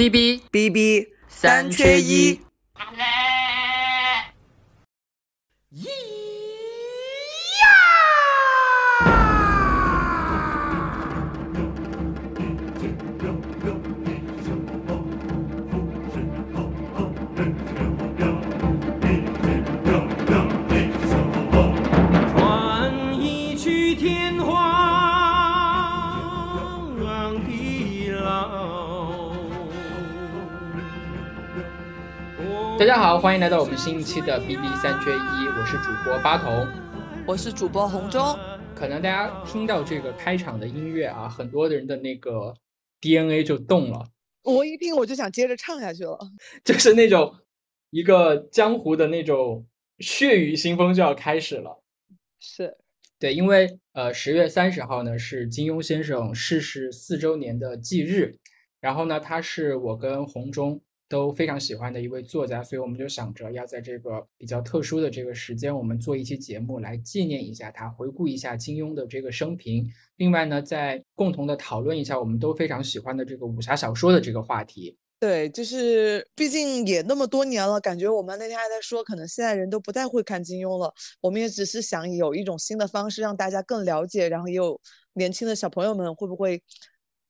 B B B B 三缺一。家好，欢迎来到我们新一期的 B B 三缺一，我是主播八筒。我是主播红中，可能大家听到这个开场的音乐啊，很多的人的那个 DNA 就动了，我一听我就想接着唱下去了。就是那种一个江湖的那种血雨腥风就要开始了。是，对，因为呃十月三十号呢是金庸先生逝世四周年的忌日，然后呢他是我跟红中都非常喜欢的一位作家，所以我们就想着要在这个比较特殊的这个时间，我们做一期节目来纪念一下他，回顾一下金庸的这个生平。另外呢，再共同的讨论一下我们都非常喜欢的这个武侠小说的这个话题。对，就是毕竟也那么多年了，感觉我们那天还在说，可能现在人都不太会看金庸了。我们也只是想有一种新的方式让大家更了解，然后也有年轻的小朋友们会不会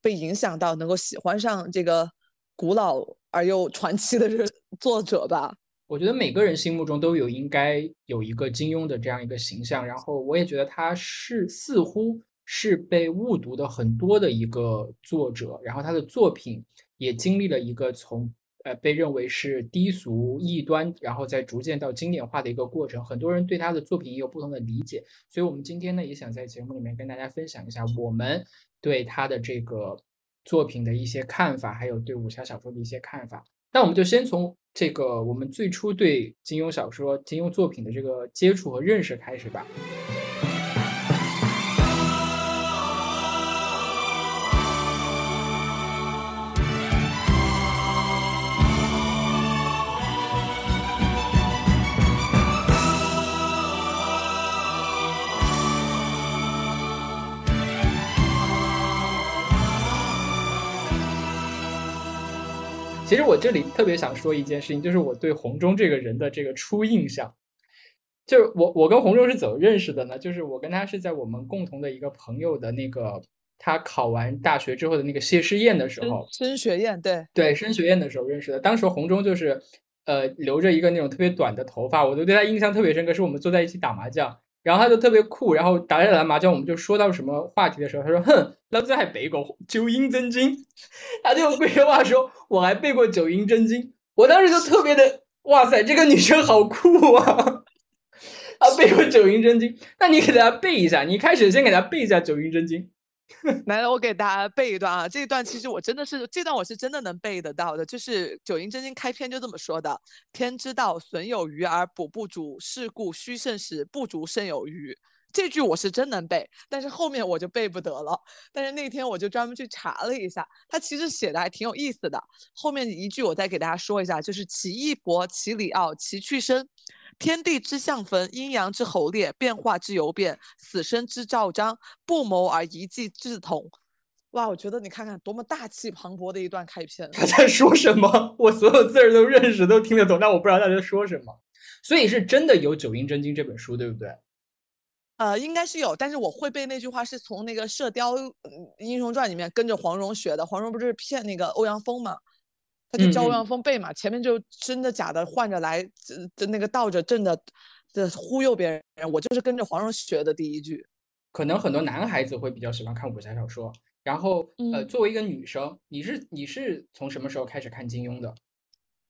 被影响到，能够喜欢上这个古老而又传奇的人作者吧。我觉得每个人心目中都有应该有一个金庸的这样一个形象，然后我也觉得他是似乎是被误读的很多的一个作者，然后他的作品也经历了一个从呃被认为是低俗异端，然后再逐渐到经典化的一个过程。很多人对他的作品也有不同的理解，所以我们今天呢也想在节目里面跟大家分享一下我们对他的这个作品的一些看法，还有对武侠小说的一些看法。那我们就先从这个我们最初对金庸小说、金庸作品的这个接触和认识开始吧。其实我这里特别想说一件事情，就是我对红中这个人的这个初印象，就是我我跟洪忠是怎么认识的呢？就是我跟他是在我们共同的一个朋友的那个他考完大学之后的那个谢师宴的时候，升学宴，对对，升学宴的时候认识的。当时洪忠就是呃留着一个那种特别短的头发，我就对他印象特别深刻。是我们坐在一起打麻将。然后他就特别酷，然后打着打麻将，我们就说到什么话题的时候，他说：“哼，老子还背过《九阴真经》。”他就用贵州话说：“我还背过《九阴真经》。”我当时就特别的，哇塞，这个女生好酷啊！她背过《九阴真经》，那你给大家背一下，你开始先给大家背一下《九阴真经》。来了，我给大家背一段啊！这一段其实我真的是，这段我是真的能背得到的。就是《九阴真经》开篇就这么说的：“天之道，损有余而补不足，是故虚盛时，不足胜有余。”这句我是真能背，但是后面我就背不得了。但是那天我就专门去查了一下，他其实写的还挺有意思的。后面一句我再给大家说一下，就是“其义薄，其理奥，其趣深。”天地之象分，阴阳之侯烈，变化之由变，死生之昭彰，不谋而一计志同。哇，我觉得你看看多么大气磅礴的一段开篇。他在说什么？我所有字儿都认识，都听得懂，但我不知道他在说什么。所以是真的有《九阴真经》这本书，对不对？呃，应该是有，但是我会背那句话是从那个《射雕英雄传》里面跟着黄蓉学的。黄蓉不是骗那个欧阳锋嘛？他就教欧阳锋背嘛，前面就真的假的换着来，的那个倒着正的的忽悠别人。我就是跟着黄蓉学的第一句。可能很多男孩子会比较喜欢看武侠小说，然后呃，作为一个女生，你是你是从什么时候开始看金庸的？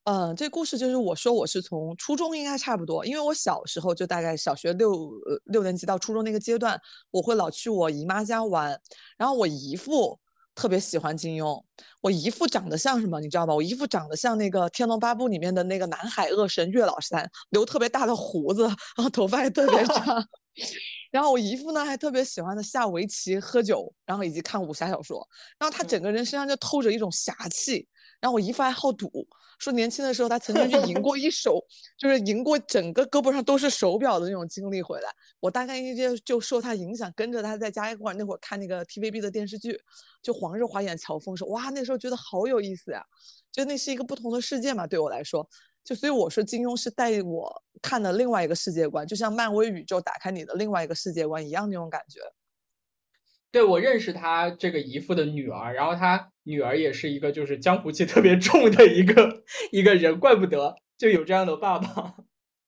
嗯，这故事就是我说我是从初中应该差不多，因为我小时候就大概小学六呃六年级到初中那个阶段，我会老去我姨妈家玩，然后我姨父。特别喜欢金庸，我姨父长得像什么，你知道吗？我姨父长得像那个《天龙八部》里面的那个南海恶神岳老三，留特别大的胡子，然后头发也特别长。然后我姨父呢还特别喜欢的下围棋、喝酒，然后以及看武侠小说。然后他整个人身上就透着一种侠气。然后我姨夫还好赌，说年轻的时候他曾经去赢 过一手，就是赢过整个胳膊上都是手表的那种经历回来。我大概一就就受他影响，跟着他在家一会儿那会儿看那个 TVB 的电视剧，就黄日华演乔峰说哇，那时候觉得好有意思呀，就那是一个不同的世界嘛，对我来说。就所以我说金庸是带我看的另外一个世界观，就像漫威宇宙打开你的另外一个世界观一样那种感觉。对我认识他这个姨父的女儿，然后他女儿也是一个就是江湖气特别重的一个一个人，怪不得就有这样的爸爸。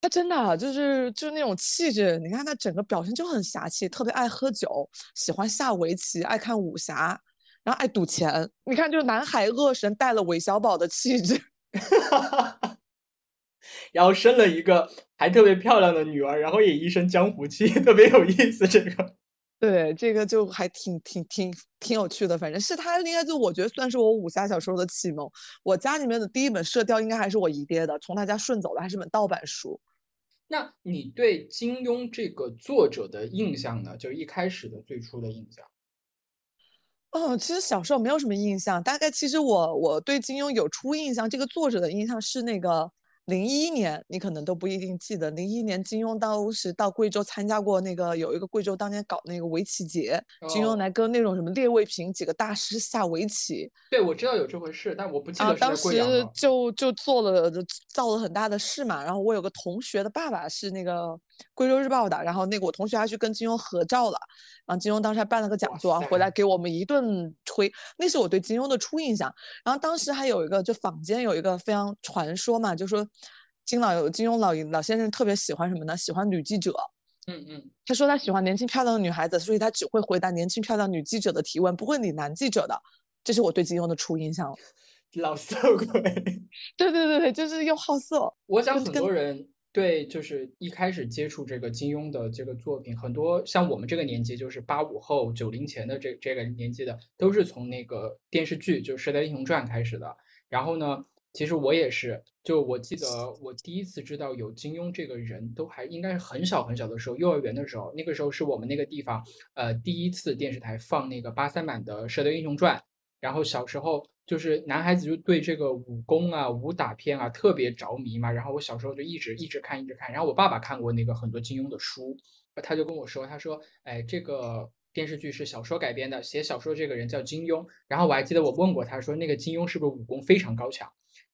他真的就是就是那种气质，你看他整个表现就很侠气，特别爱喝酒，喜欢下围棋，爱看武侠，然后爱赌钱。你看，就是南海恶神带了韦小宝的气质。然后生了一个还特别漂亮的女儿，然后也一身江湖气，特别有意思。这个，对，这个就还挺挺挺挺有趣的。反正是他应该就我觉得算是我武侠小说的启蒙。我家里面的第一本《射雕》应该还是我姨爹的，从他家顺走的，还是本盗版书。那你对金庸这个作者的印象呢？就一开始的最初的印象？哦，其实小时候没有什么印象。大概其实我我对金庸有初印象，这个作者的印象是那个。零一年，你可能都不一定记得。零一年，金庸当时到贵州参加过那个有一个贵州当年搞那个围棋节，金庸来跟那种什么列位平几个大师下围棋。对，我知道有这回事，但我不记得当时就就做了造了很大的事嘛。然后我有个同学的爸爸是那个贵州日报的，然后那个我同学还去跟金庸合照了。然后金庸当时还办了个讲座，回来给我们一顿吹。那是我对金庸的初印象。然后当时还有一个，就坊间有一个非常传说嘛，就说金老有金庸老老先生特别喜欢什么呢？喜欢女记者。嗯嗯。他说他喜欢年轻漂亮的女孩子，所以他只会回答年轻漂亮女记者的提问，不会理男记者的。这是我对金庸的初印象。老色鬼。对对对对，就是又好色。我想很多人。对，就是一开始接触这个金庸的这个作品，很多像我们这个年纪，就是八五后、九零前的这这个年纪的，都是从那个电视剧就《射雕英雄传》开始的。然后呢，其实我也是，就我记得我第一次知道有金庸这个人，都还应该是很小很小的时候，幼儿园的时候，那个时候是我们那个地方，呃，第一次电视台放那个八三版的《射雕英雄传》，然后小时候。就是男孩子就对这个武功啊、武打片啊特别着迷嘛。然后我小时候就一直一直看，一直看。然后我爸爸看过那个很多金庸的书，他就跟我说：“他说，哎，这个电视剧是小说改编的，写小说这个人叫金庸。”然后我还记得我问过他说：“那个金庸是不是武功非常高强？”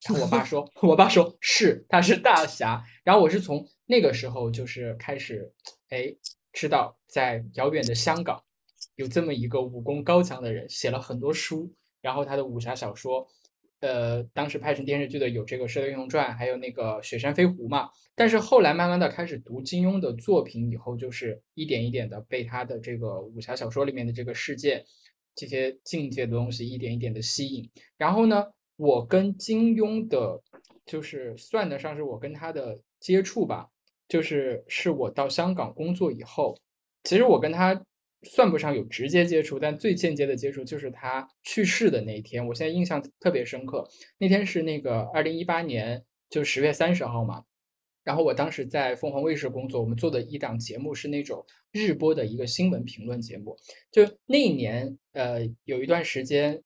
然后我爸说：“ 我爸说是，他是大侠。”然后我是从那个时候就是开始，哎，知道在遥远的香港有这么一个武功高强的人，写了很多书。然后他的武侠小说，呃，当时拍成电视剧的有这个《射雕英雄传》，还有那个《雪山飞狐》嘛。但是后来慢慢的开始读金庸的作品以后，就是一点一点的被他的这个武侠小说里面的这个世界、这些境界的东西一点一点的吸引。然后呢，我跟金庸的，就是算得上是我跟他的接触吧，就是是我到香港工作以后，其实我跟他。算不上有直接接触，但最间接的接触就是他去世的那一天。我现在印象特别深刻，那天是那个二零一八年，就十月三十号嘛。然后我当时在凤凰卫视工作，我们做的一档节目是那种日播的一个新闻评论节目。就那一年，呃，有一段时间，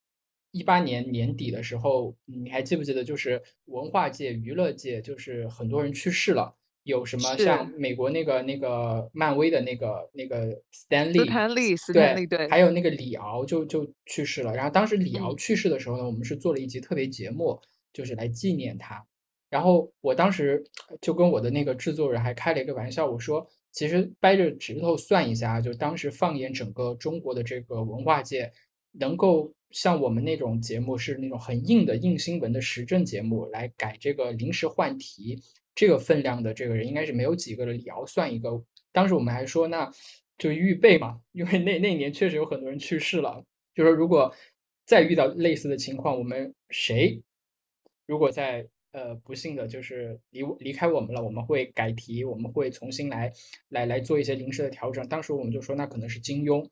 一八年年底的时候，你还记不记得？就是文化界、娱乐界，就是很多人去世了。有什么像美国那个那个漫威的那个那个 Stan Lee，对，还有那个李敖就就去世了。然后当时李敖去世的时候呢，我们是做了一集特别节目，就是来纪念他。然后我当时就跟我的那个制作人还开了一个玩笑，我说其实掰着指头算一下，就当时放眼整个中国的这个文化界，能够像我们那种节目是那种很硬的硬新闻的时政节目来改这个临时换题。这个分量的这个人应该是没有几个的，李敖算一个。当时我们还说，那就预备嘛，因为那那年确实有很多人去世了。就说如果再遇到类似的情况，我们谁如果在呃不幸的就是离离开我们了，我们会改题，我们会重新来来来做一些临时的调整。当时我们就说，那可能是金庸。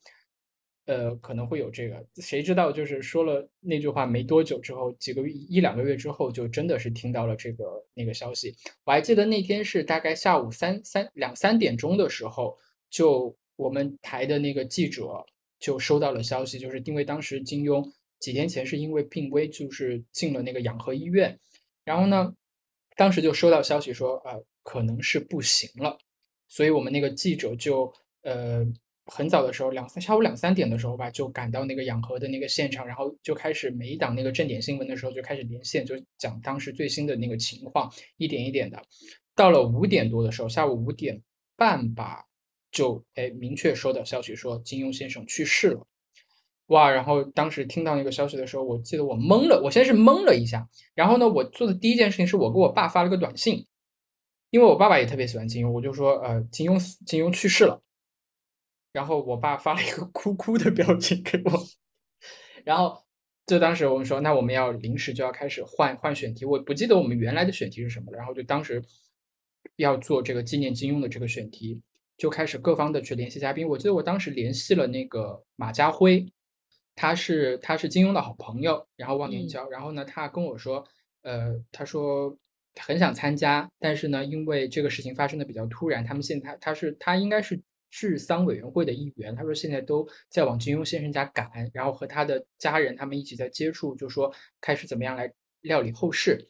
呃，可能会有这个，谁知道？就是说了那句话没多久之后，几个月一两个月之后，就真的是听到了这个那个消息。我还记得那天是大概下午三三两三点钟的时候，就我们台的那个记者就收到了消息，就是因为当时金庸几天前是因为病危，就是进了那个养和医院，然后呢，当时就收到消息说，呃，可能是不行了，所以我们那个记者就呃很早的时候两三下午两三点的时候吧，就赶到那个养和的那个现场，然后就开始每一档那个正点新闻的时候就开始连线，就讲当时最新的那个情况，一点一点的。到了五点多的时候，下午五点半吧，就哎明确收到消息说金庸先生去世了，哇！然后当时听到那个消息的时候，我记得我懵了，我先是懵了一下，然后呢，我做的第一件事情是我给我爸发了个短信，因为我爸爸也特别喜欢金庸，我就说呃金庸金庸去世了，然后我爸发了一个哭哭的表情给我，然后就当时我们说那我们要临时就要开始换换选题，我不记得我们原来的选题是什么了，然后就当时。要做这个纪念金庸的这个选题，就开始各方的去联系嘉宾。我记得我当时联系了那个马家辉，他是他是金庸的好朋友，然后忘年交。然后呢，他跟我说，呃，他说很想参加，但是呢，因为这个事情发生的比较突然，他们现在他是他应该是治丧委员会的一员。他说现在都在往金庸先生家赶，然后和他的家人他们一起在接触，就说开始怎么样来料理后事。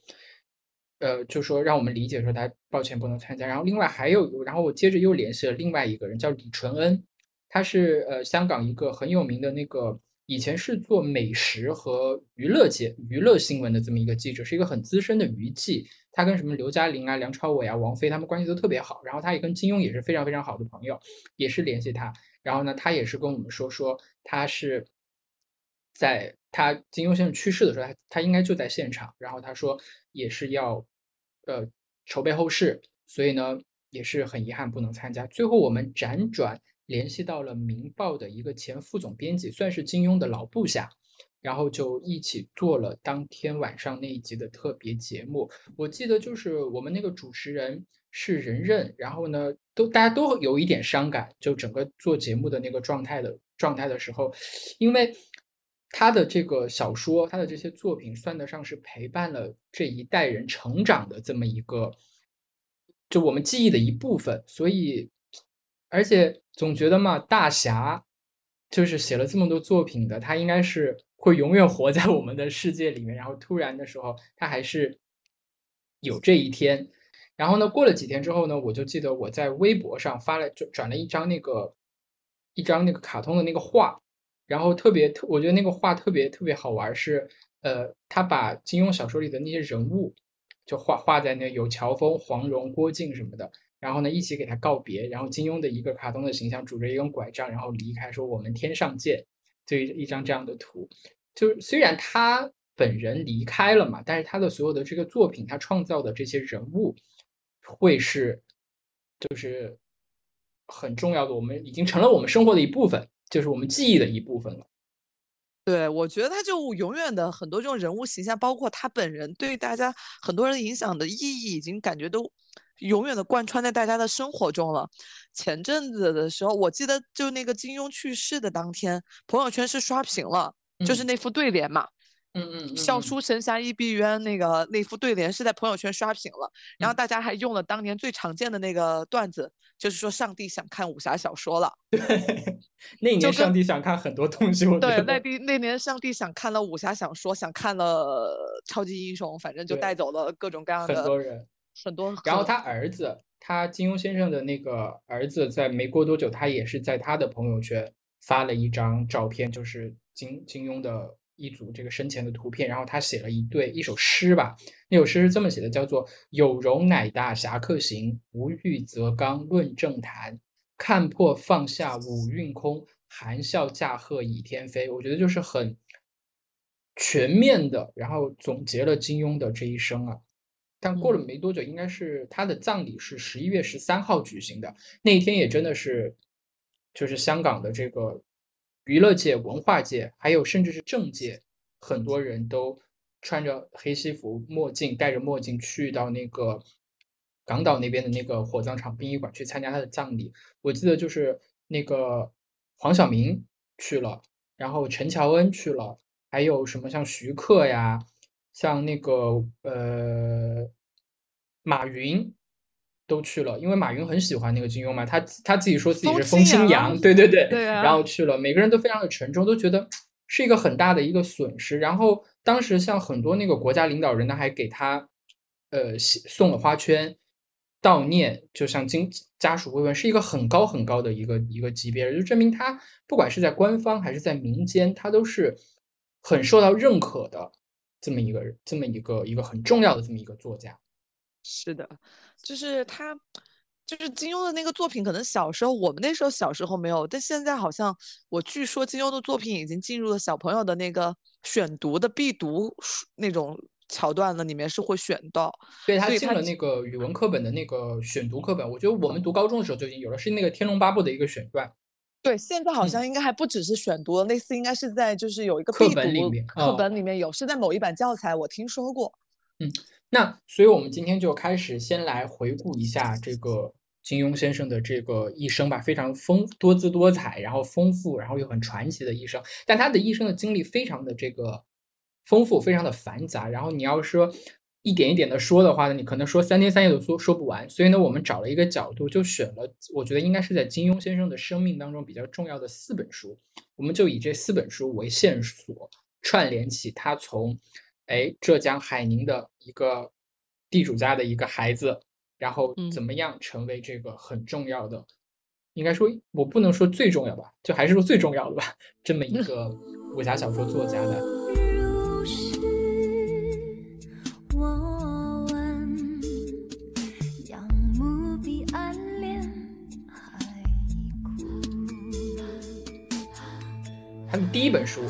呃，就说让我们理解说他抱歉不能参加，然后另外还有，然后我接着又联系了另外一个人，叫李淳恩，他是呃香港一个很有名的那个，以前是做美食和娱乐界娱乐新闻的这么一个记者，是一个很资深的娱记，他跟什么刘嘉玲啊、梁朝伟啊、王菲他们关系都特别好，然后他也跟金庸也是非常非常好的朋友，也是联系他，然后呢，他也是跟我们说说他是在他金庸先生去世的时候，他他应该就在现场，然后他说也是要。呃，筹备后事，所以呢也是很遗憾不能参加。最后我们辗转联系到了《明报》的一个前副总编辑，算是金庸的老部下，然后就一起做了当天晚上那一集的特别节目。我记得就是我们那个主持人是任任，然后呢都大家都有一点伤感，就整个做节目的那个状态的状态的时候，因为。他的这个小说，他的这些作品，算得上是陪伴了这一代人成长的这么一个，就我们记忆的一部分。所以，而且总觉得嘛，大侠就是写了这么多作品的，他应该是会永远活在我们的世界里面。然后突然的时候，他还是有这一天。然后呢，过了几天之后呢，我就记得我在微博上发了，就转了一张那个一张那个卡通的那个画。然后特别特，我觉得那个画特别特别好玩，是呃，他把金庸小说里的那些人物就画画在那有乔峰、黄蓉、郭靖什么的，然后呢一起给他告别，然后金庸的一个卡通的形象拄着一根拐杖，然后离开，说我们天上见，就一张这样的图。就虽然他本人离开了嘛，但是他的所有的这个作品，他创造的这些人物会是就是很重要的，我们已经成了我们生活的一部分。就是我们记忆的一部分了。对，我觉得他就永远的很多这种人物形象，包括他本人对大家很多人影响的意义，已经感觉都永远的贯穿在大家的生活中了。前阵子的时候，我记得就那个金庸去世的当天，朋友圈是刷屏了，就是那副对联嘛。嗯嗯，笑书神侠倚碧鸳那个那副对联是在朋友圈刷屏了，然后大家还用了当年最常见的那个段子，就是说上帝想看武侠小说了。对，那年上帝想看很多东西。对，那那那年上帝想看了武侠小说，想看了超级英雄，反正就带走了各种各样的很多人，很多。然后他儿子，他金庸先生的那个儿子，在没过多久，他也是在他的朋友圈发了一张照片，就是金金庸的。一组这个生前的图片，然后他写了一对一首诗吧。那首诗是这么写的，叫做“有容乃大侠客行，无欲则刚论政坛。看破放下五蕴空，含笑驾鹤倚天飞。”我觉得就是很全面的，然后总结了金庸的这一生啊。但过了没多久，应该是他的葬礼是十一月十三号举行的。那一天也真的是，就是香港的这个。娱乐界、文化界，还有甚至是政界，很多人都穿着黑西服、墨镜，戴着墨镜去到那个港岛那边的那个火葬场殡仪馆去参加他的葬礼。我记得就是那个黄晓明去了，然后陈乔恩去了，还有什么像徐克呀，像那个呃马云。都去了，因为马云很喜欢那个金庸嘛，他他自己说自己是风清扬对对对，对啊然后去了，每个人都非常的沉重，都觉得是一个很大的一个损失。然后当时像很多那个国家领导人呢，还给他呃写送了花圈悼念，就像经家属慰问，是一个很高很高的一个一个级别，就证明他不管是在官方还是在民间，他都是很受到认可的这么一个人这么一个一个很重要的这么一个作家。是的，就是他，就是金庸的那个作品，可能小时候我们那时候小时候没有，但现在好像我据说金庸的作品已经进入了小朋友的那个选读的必读书那种桥段了，里面是会选到。对他进了那个语文课本的那个选读课本，我觉得我们读高中的时候就已经有了，是那个《天龙八部》的一个选段。对，现在好嗯像应该还不只是选读了，类似应该是在就是有一个课本里面课哦本里面有，是在某一版教材，我听说过。嗯那所以，我们今天就开始先来回顾一下这个金庸先生的这个一生吧，非常丰多姿多彩，然后丰富，然后又很传奇的一生。但他的一生的经历非常的这个丰富，非常的繁杂。然后你要说一点一点的说的话呢，你可能说三天三夜都说说不完。所以呢，我们找了一个角度，就选了我觉得应该是在金庸先生的生命当中比较重要的四本书，我们就以这四本书为线索，串联起他从哎浙江海宁的一个地主家的一个孩子，然后嗯怎么样成为这个很重要的，应该说我不能说最重要吧，就还是说最重要的吧，这么一个武侠小说作家的。第一本书，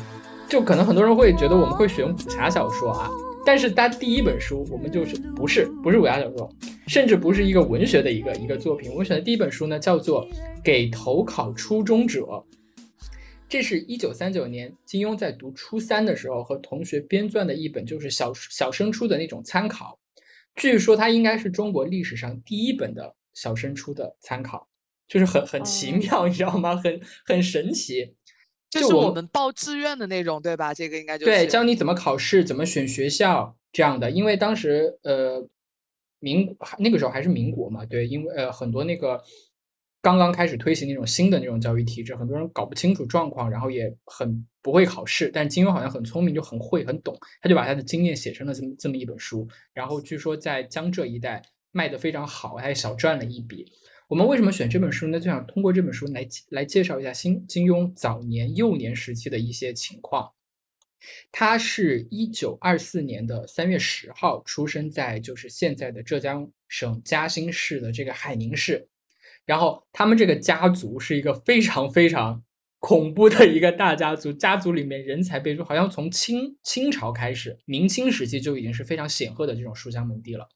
就可能很多人会觉得我们会选武侠小说啊，但是它第一本书我们就是不是不是武侠小说，甚至不是一个文学的一个一个作品。我们选的第一本书呢，叫做《给投考初中者》。这是一九三九年金庸在读初三的时候和同学编撰的一本，就是小小升初的那种参考。据说它应该是中国历史上第一本的小升初的参考，就是很很奇哦妙，你知道吗？很很神奇。这就是我们报志愿的那种，对吧？这个应该就是对，教你怎么考试，怎么选学校这样的。因为当时呃，民那个时候还是民国嘛，对，因为呃很多那个刚刚开始推行那种新的那种教育体制，很多人搞不清楚状况，然后也很不会考试。但金庸好像很聪明，就很会很懂，他就把他的经验写成了这么这么一本书，然后据说在江浙一带卖的非常好，还小赚了一笔。我们为什么选这本书呢？就想通过这本书来来介绍一下金金庸早年幼年时期的一些情况。他是一九二四年的三月十号出生在就是现在的浙江省嘉兴市的这个海宁市，然后他们这个家族是一个非常非常恐怖的一个大家族，家族里面人才辈出，好像从清清朝开始，明清时期就已经是非常显赫的这种书香门第了。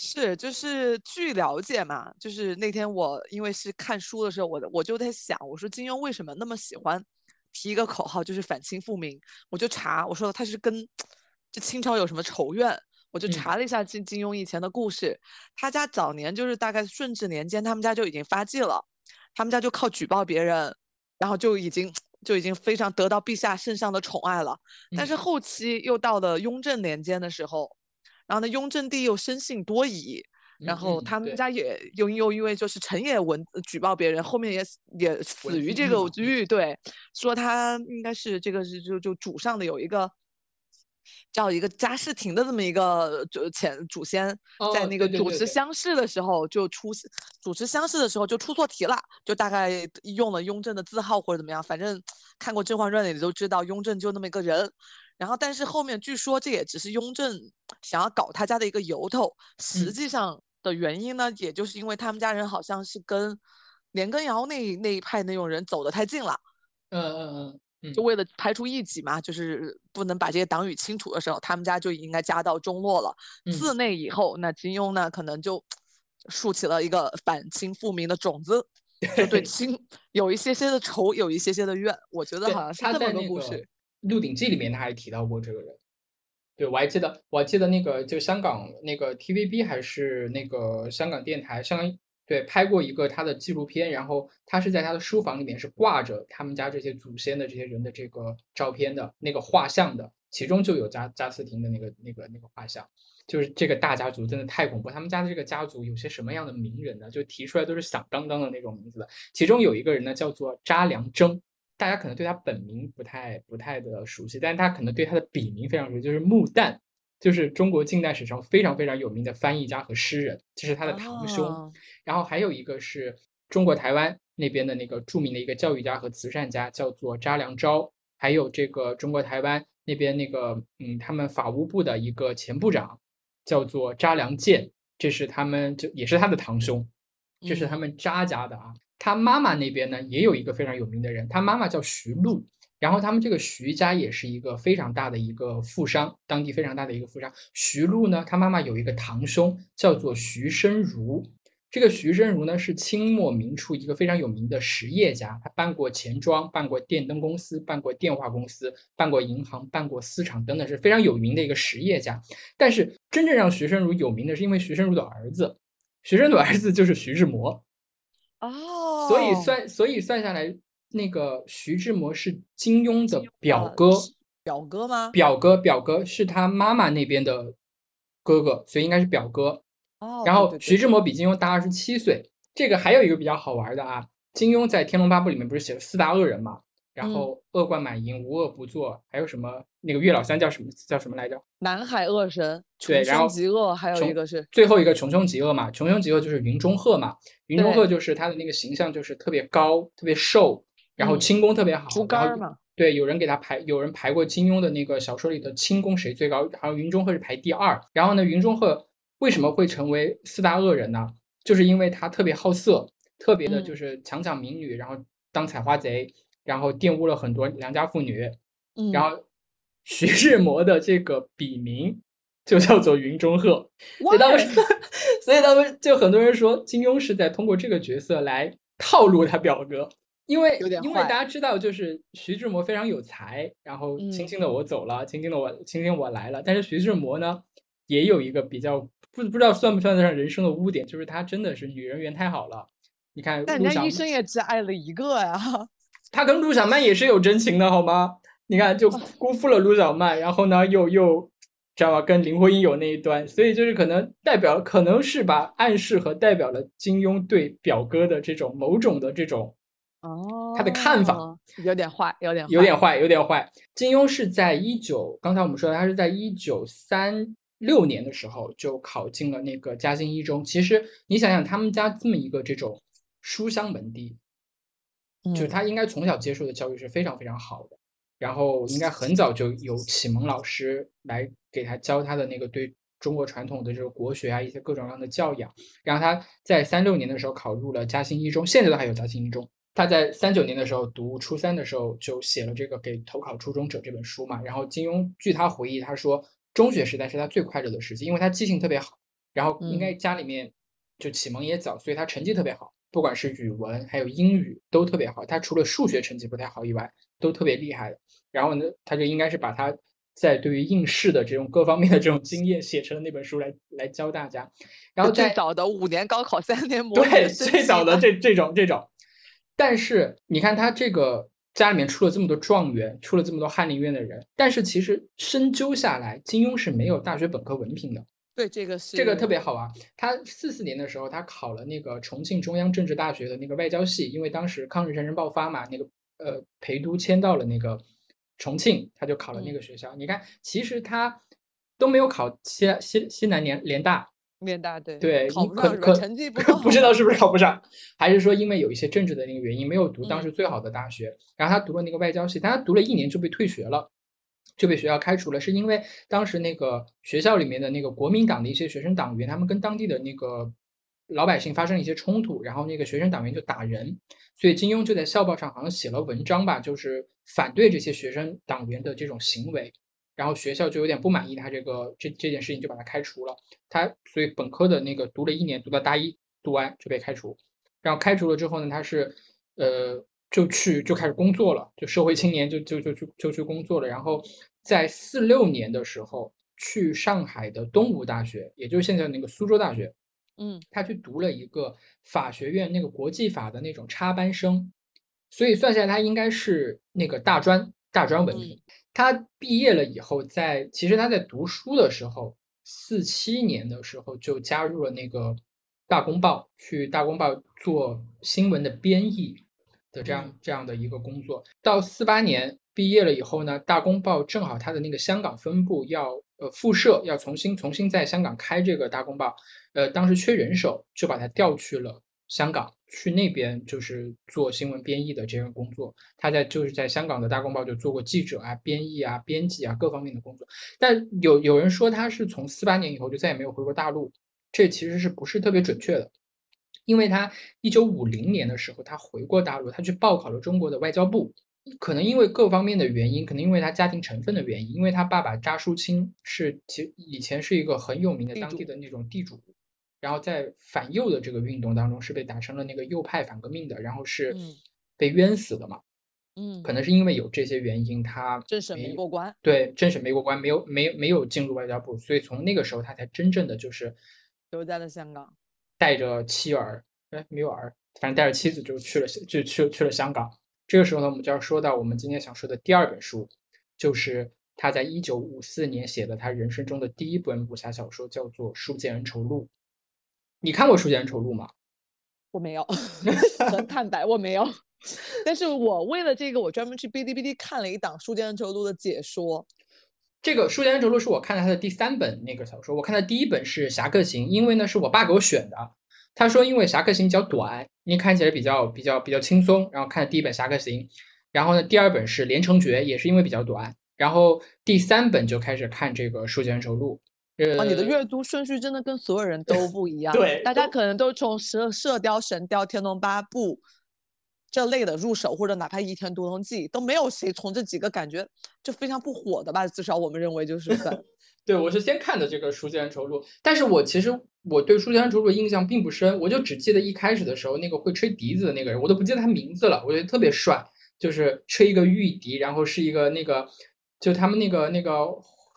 是，就是据了解嘛，就是那天我因为是看书的时候，我的我就在想，我说金庸为什么那么喜欢提一个口号，就是反清复明？我就查，我说他是跟这清朝有什么仇怨？我就嗯查了一下金金庸以前的故事，他家早年就是大概顺治年间，他们家就已经发迹了，他们家就靠举报别人，然后就已经就已经非常得到陛下圣上的宠爱了。但是嗯后期又到了雍正年间的时候，然后呢，雍正帝又生性多疑，然后他们家也又又因为就是陈也文举报别人，后面也也死于这个狱对，说他应该是这个是就就主上的有一个叫一个嘉世廷的这么一个就前祖先，在哦那个主持乡试的时候就出主持乡试的时候就出错题了，就大概用了雍正的字号或者怎么样，反正看过《甄嬛传》的你都知道雍正就那么一个人。然后，但是后面据说这也只是雍正想要搞他家的一个由头，实嗯际上的原因呢，也就是因为他们家人好像是跟年羹尧那那一派那种人走得太近了，嗯嗯嗯嗯，就为了排除异己嘛，就是不能把这些党羽清除的时候，他们家就应该家道中落了。嗯自那以后，那金庸呢，可能就竖起了一个反清复明的种子，就对清有一些些的仇，有一些些的怨。我觉得好像是他这么个故事。《鹿鼎记》里面他还提到过这个人。对，我还记得，我还记得那个就香港那个 TVB 还是那个香港电台，香港对，拍过一个他的纪录片，然后他是在他的书房里面是挂着他们家这些祖先的这些人的这个照片的那个画像的，其中就有加加斯廷的那个那个那个画像。就是这个大家族真的太恐怖，他们家的这个家族有些什么样的名人呢？就提出来都是响当当的那种名字的。其中有一个人呢叫做查良铮，大家可能对他本名不太不太的熟悉，但是他可能对他的笔名非常熟悉，就是穆旦，就是中国近代史上非常非常有名的翻译家和诗人，这是他的堂兄。哦然后还有一个是中国台湾那边的那个著名的一个教育家和慈善家，叫做查良钊，还有这个中国台湾那边那个嗯，他们法务部的一个前部长，叫做查良健，这是他们就也是他的堂兄，这是他嗯们查家的啊。他妈妈那边呢也有一个非常有名的人，他妈妈叫徐璐。然后他们这个徐家也是一个非常大的一个富商，当地非常大的一个富商。徐璐呢，他妈妈有一个堂兄叫做徐申如，这个徐申如呢是清末明初一个非常有名的实业家，他办过钱庄，办过电灯公司，办过电话公司，办过银行，办过丝厂等等，是非常有名的一个实业家。但是真正让徐申如有名的是因为徐申如的儿子，徐申如的儿子就是徐志摩，哦，所以算所以算下来，那个徐志摩是金庸的表呃哥，表哥吗？表哥表哥是他妈妈那边的哥哥，所以应该是表哥。哦，然后徐志摩比金庸大二十七岁。这个还有一个比较好玩的啊，金庸在《天龙八部》里面不是写了四大恶人嘛？然嗯后恶贯满盈，无恶不作，还有什么那个月老三叫什么叫什么来着？南海恶神、对，穷然后凶极恶，还有一个是最后一个穷凶极恶嘛，穷凶极恶就是云中鹤嘛，云中鹤就是他的那个形象就是特别高、特别瘦，然后嗯轻功特别好，竹竿儿嘛。对，有人给他排，有人排过金庸的那个小说里的轻功谁最高，好像云中鹤是排第二。然后呢，云中鹤为什么会成为四大恶人呢？就是因为他特别好色，特别的嗯就是强抢民女，然后当采花贼，然后玷污了很多良家妇女。嗯，然后徐志摩的这个笔名就叫做云中鹤，所以他们所以他们就很多人说金庸是在通过这个角色来套路他表哥，因为因为大家知道就是徐志摩非常有才，然后轻嗯轻的我走了，轻轻的我轻轻我来了，但是徐志摩呢也有一个比较不不知道算不算得上人生的污点，就是他真的是女人缘太好了。你看但人家一生也只爱了一个呀。他跟陆小曼也是有真情的好吗？你看，就辜负了陆小曼，然后呢，又又知道吧，跟林徽因有那一段，所以就是可能代表，可能是把，暗示和代表了金庸对表哥的这种某种的这种哦，他的看法有点坏，有点有点坏，有点坏。金庸是在一九，刚才我们说的，他是在一九三六年的时候就考进了那个嘉兴一中。其实你想想，他们家这么一个这种书香门第，就是嗯他应该从小接受的教育是非常非常好的，然后应该很早就有启蒙老师来给他教他的那个对中国传统的这个国学啊一些各种各样的教养。然后他在三六年的时候考入了嘉兴一中，现在都还有嘉兴一中。他在三九年的时候读初三的时候就写了这个《给投考初中者》这本书嘛。然后金庸据他回忆，他说中学时代是他最快乐的时期，因为他记性特别好，然后应该家里面就启蒙也早，所以他成绩特别好。不管是语文还有英语都特别好，他除了数学成绩不太好以外，都特别厉害的。然后呢，他就应该是把他在对于应试的这种各方面的这种经验写成了那本书来来教大家。然后最早的五年高考三年 模拟对最早的这这种这种，但是你看他这个家里面出了这么多状元，出了这么多翰林院的人，但是其实深究下来，金庸是没有大学本科文凭的。对这个是这个特别好玩！他四四年的时候，他考了那个重庆中央政治大学的那个外交系，因为当时抗日战争爆发嘛，那个呃陪都迁到了那个重庆，他就考了那嗯个学校。你看，其实他都没有考西西西南联联大，联大对对，可可？成绩 不知道是不是考不上，还是说因为有一些政治的那个原因，没有读当嗯时最好的大学，然后他读了那个外交系，但他读了一年就被退学了。就被学校开除了，是因为当时那个学校里面的那个国民党的一些学生党员，他们跟当地的那个老百姓发生了一些冲突，然后那个学生党员就打人，所以金庸就在校报上好像写了文章吧，就是反对这些学生党员的这种行为，然后学校就有点不满意他这个这这件事情，就把他开除了。他所以本科的那个读了一年，读到大一读完就被开除，然后开除了之后呢，他是呃就去就开始工作了，就社会青年就就就去就去工作了，然后在四六年的时候去上海的东吴大学，也就是现在那个苏州大学，嗯。他去读了一个法学院那个国际法的那种插班生，所以算下来他应该是那个大专大专文凭。他毕业了以后在，其实他在读书的时候，四七年的时候就加入了那个大公报，去大公报做新闻的编译的这样这样的一个工作。到四八年毕业了以后呢，大公报正好他的那个香港分部要呃复设，要重新重新在香港开这个大公报，呃，当时缺人手，就把他调去了香港，去那边就是做新闻编译的这个工作。他在就是在香港的大公报就做过记者啊、编译啊、编辑啊各方面的工作。但有有人说他是从四八年以后就再也没有回过大陆，这其实是不是特别准确的？因为他一九五零年的时候他回过大陆，他去报考了中国的外交部。可能因为各方面的原因，可能因为他家庭成分的原因，因为他爸爸查淑清是其以前是一个很有名的当地的那种地主，然后在反右的这个运动当中是被打成了那个右派反革命的，然后是嗯被冤死的嘛。嗯，可能是因为有这些原因，他政审没过关。对政审没过关，没有没有没有进入外交部，所以从那个时候他才真正的就是留在了香港。带着妻儿，哎，没有儿，反正带着妻子就去了就去去了香港。这个时候呢，我们就要说到我们今天想说的第二本书，就是他在一九五四年写的他人生中的第一本武侠小说，叫做《书剑恩仇录》。你看过《书剑恩仇录》吗？我没有，很坦白，我没有。但是我为了这个，我专门去哔哩哔哩看了一档《书剑恩仇录》的解说。这个《书剑恩仇录》是我看的他的第三本那个小说，我看的第一本是《侠客行》，因为呢是我爸给我选的。他说，因为《侠客行》比较短，因为看起来比较比较比较轻松，然后看的第一本《侠客行》，然后呢第二本是《连城诀》，也是因为比较短，然后第三本就开始看这个《书剑恩仇录》。呃，啊，你的阅读顺序真的跟所有人都不一样。对大家可能都从射射雕、神雕、天龙八部这类的入手，或者哪怕《倚天屠龙记》，都没有谁从这几个感觉就非常不火的吧？至少我们认为就是。对，我是先看的这个《书剑恩仇录》，但是我其实我对《书剑恩仇录》印象并不深，我就只记得一开始的时候那个会吹笛子的那个人，我都不记得他名字了，我觉得特别帅，就是吹一个玉笛，然后是一个那个就他们那个那个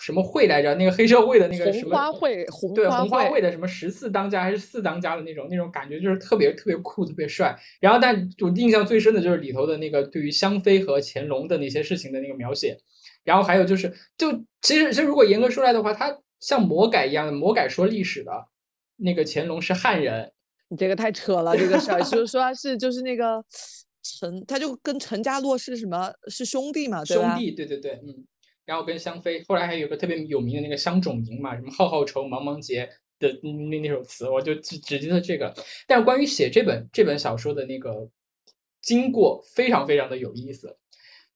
什么会来着，那个黑社会的那个什红么花会，红对花红花会的什么十四当家还是四当家的那种那种感觉，就是特别特别酷，特别帅。然后，但我印象最深的就是里头的那个对于香妃和乾隆的那些事情的那个描写。然后还有就是，就其实其实如果严格说来的话，他像魔改一样的魔改说历史的，那个乾隆是汉人，你这个太扯了，这个事儿就是说是就是那个陈，他就跟陈家洛是什么是兄弟嘛，对吧？兄弟，对对对，嗯。然后跟香妃，后来还有个特别有名的那个香种吟嘛，什么浩浩愁茫茫结的那那首词，我就只只记得这个。但是关于写这本这本小说的那个经过，非常非常的有意思。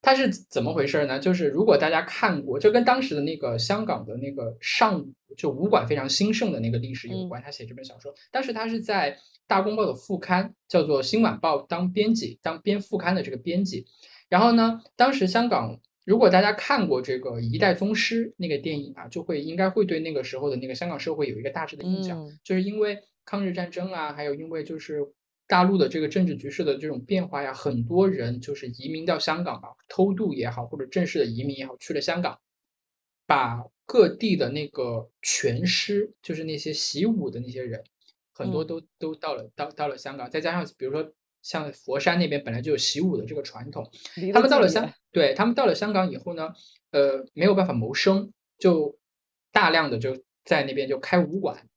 它是怎么回事呢？就是如果大家看过，就跟当时的那个香港的那个上就武馆非常兴盛的那个历史有关。他写这本小说，当时他是在大公报的副刊叫做《新晚报》当编辑，当编副刊的这个编辑。然后呢，当时香港如果大家看过这个《一代宗师》那个电影啊，就会应该会对那个时候的那个香港社会有一个大致的印象，嗯。就是因为抗日战争啊，还有因为就是大陆的这个政治局势的这种变化呀，很多人就是移民到香港吧，偷渡也好，或者正式的移民也好，去了香港，把各地的那个拳师，就是那些习武的那些人，很多嗯。都都到了到到了香港，再加上比如说像佛山那边本来就有习武的这个传统。他们到了香，对他们到了香港以后呢，呃，没有办法谋生，就大量的就在那边就开武馆，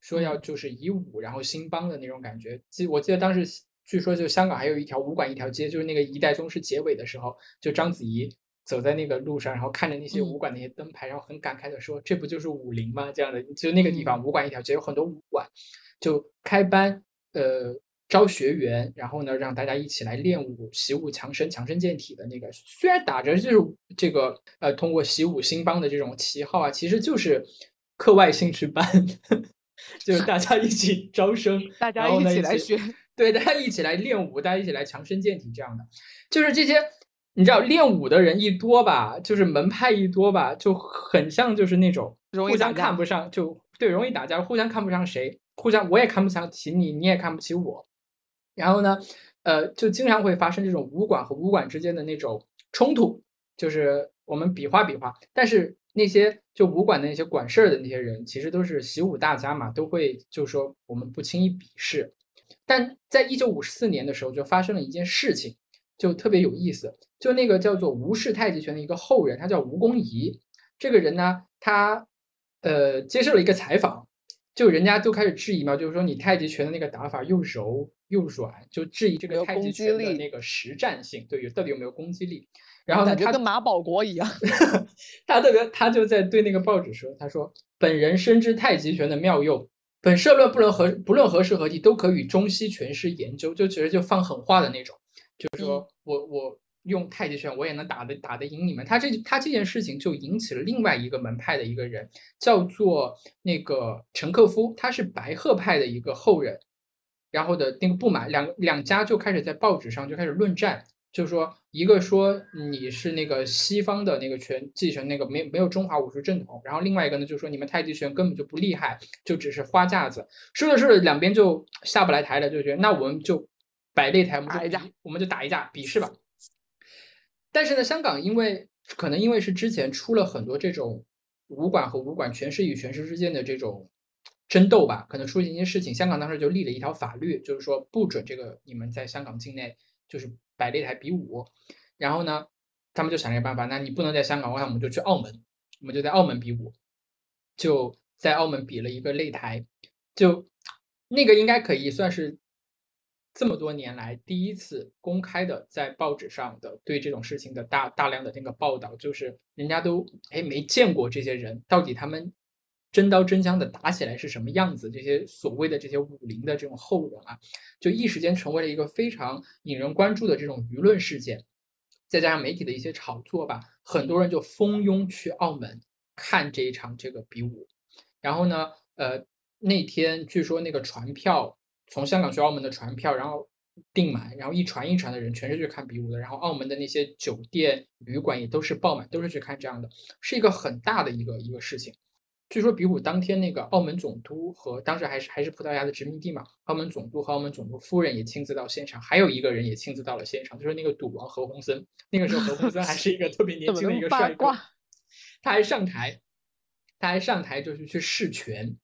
说要嗯就是以武然后兴邦的那种感觉。记我记得当时据说就香港还有一条武馆一条街，就是那个一代宗师结尾的时候，就章子怡走在那个路上，然后看着那些嗯武馆那些灯牌，然后很感慨的说：“这不就是武林吗？”这样的，就那个地方嗯武馆一条街有很多武馆，就开班，呃，招学员，然后呢，让大家一起来练武、习武、强身、强身健体的那个。虽然打着就是这个呃，通过习武兴邦的这种旗号啊，其实就是课外兴趣班，就是大家一起招生，大家一起来学。对，大家一起来练武，大家一起来强身健体，这样的，就是这些。你知道练武的人一多吧，就是门派一多吧，就很像就是那种互相看不上，就对，容易打架，互相看不上谁，互相我也看不上起你，你也看不起我。然后呢，呃，就经常会发生这种武馆和武馆之间的那种冲突，就是我们比划比划。但是那些就武馆的那些管事儿的那些人，其实都是习武大家嘛，都会就说我们不轻易鄙视。但在一九五四年的时候，就发生了一件事情，就特别有意思。就那个叫做吴氏太极拳的一个后人，他叫吴公仪。这个人呢，他呃接受了一个采访，就人家就开始质疑嘛，就是说你太极拳的那个打法又柔又软，就质疑这个太极拳的那个实战性，对，有到底有没有攻击力？然后呢，他跟马保国一样。他特别，他就在对那个报纸说：“他说，本人深知太极拳的妙用，本社论不论何不论何时何地，都可与中西拳师研究。”就其实就放狠话的那种，就是说我我用太极拳，我也能打得打得赢你们。他这他这件事情就引起了另外一个门派的一个人，叫做那个陈克夫，他是白鹤派的一个后人。然后的那个不满，两两家就开始在报纸上就开始论战，就是说一个说你是那个西方的那个拳继承那个没没有中华武术正统，然后另外一个呢就说你们太极拳根本就不厉害，就只是花架子。说着说着，两边就下不来台了，就觉得那我们就摆擂台，我们就打一架我们就打一架，比试吧。但是呢，香港因为可能因为是之前出了很多这种武馆和武馆拳师与拳师之间的这种争斗吧，可能出现一些事情，香港当时就立了一条法律，就是说不准这个你们在香港境内就是摆擂台比武。然后呢，他们就想了一个办法，那你不能在香港，那我们就去澳门，我们就在澳门比武，就在澳门比了一个擂台，就那个应该可以算是这么多年来第一次公开的在报纸上的对这种事情的大大量的那个报道，就是人家都哎没见过这些人，到底他们真刀真枪的打起来是什么样子？这些所谓的这些武林的这种后人啊，就一时间成为了一个非常引人关注的这种舆论事件。再加上媒体的一些炒作吧，很多人就蜂拥去澳门看这一场这个比武。然后呢，呃，那天据说那个船票从香港去澳门的船票，然后订满，然后一船一船的人全是去看比武的。然后澳门的那些酒店、旅馆也都是爆满，都是去看这样的，是一个很大的一个一个事情。据说比武当天，那个澳门总督和当时还是还是葡萄牙的殖民地嘛，澳门总督和澳门总督夫人也亲自到现场，还有一个人也亲自到了现场，就是那个赌王何鸿燊。那个时候何鸿燊还是一个特别 年轻的一个帅哥，他还上台，他还上台就是去试拳，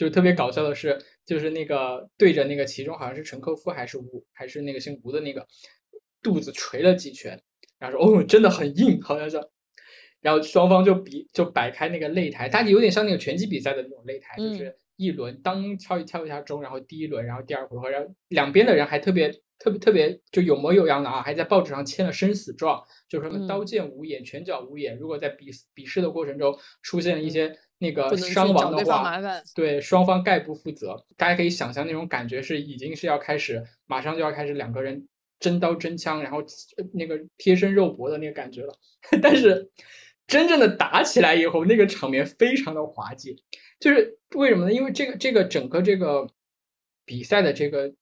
就是特别搞笑的是，就是那个对着那个其中好像是陈克夫还是吴还是那个姓吴的那个肚子捶了几拳，然后说哦真的很硬，好像是。然后双方就比就摆开那个擂台，它有点像那个拳击比赛的那种擂台，就嗯。是一轮当敲一敲一下钟，然后第一轮，然后第二回合，然后两边的人还特别特别特别就有模有样的啊，还在报纸上签了生死状，就是什么嗯。刀剑无眼，拳脚无眼，如果在比比试的过程中出现了一些那个伤亡的话，对双方概不负责。大家可以想象那种感觉是已经是要开始，马上就要开始两个人真刀真枪，然后呃那个贴身肉搏的那个感觉了。但是真正的打起来以后，那个场面非常的滑稽。就是为什么呢？因为这个这个整个这个比赛的这个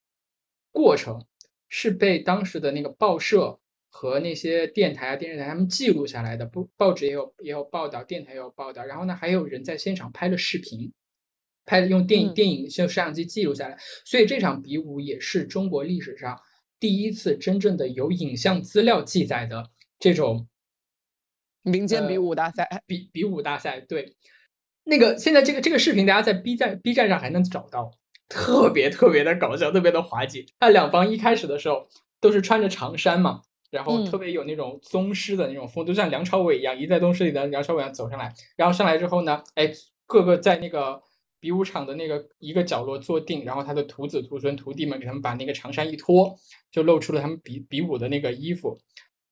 过程是被当时的那个报社和那些电台啊、电视台他们记录下来的，不报纸也有也有报道，电台也有报道。然后呢，还有人在现场拍了视频，拍了用电影、嗯电影就摄像机记录下来。所以这场比武也是中国历史上第一次真正的有影像资料记载的这种民间比呃武大赛，比比武大赛，对，那个现在这个这个视频大家在 B 站 B 站上还能找到，特别特别的搞笑，特别的滑稽。那两方一开始的时候都是穿着长衫嘛，然后特嗯。别有那种宗师的那种风，就像梁朝伟一样，一代宗师里的梁朝伟走上来，然后上来之后呢，哎，各个在那个。比武场的那个一个角落坐定，然后他的徒子徒孙徒弟们给他们把那个长衫一脱，就露出了他们比比武的那个衣服，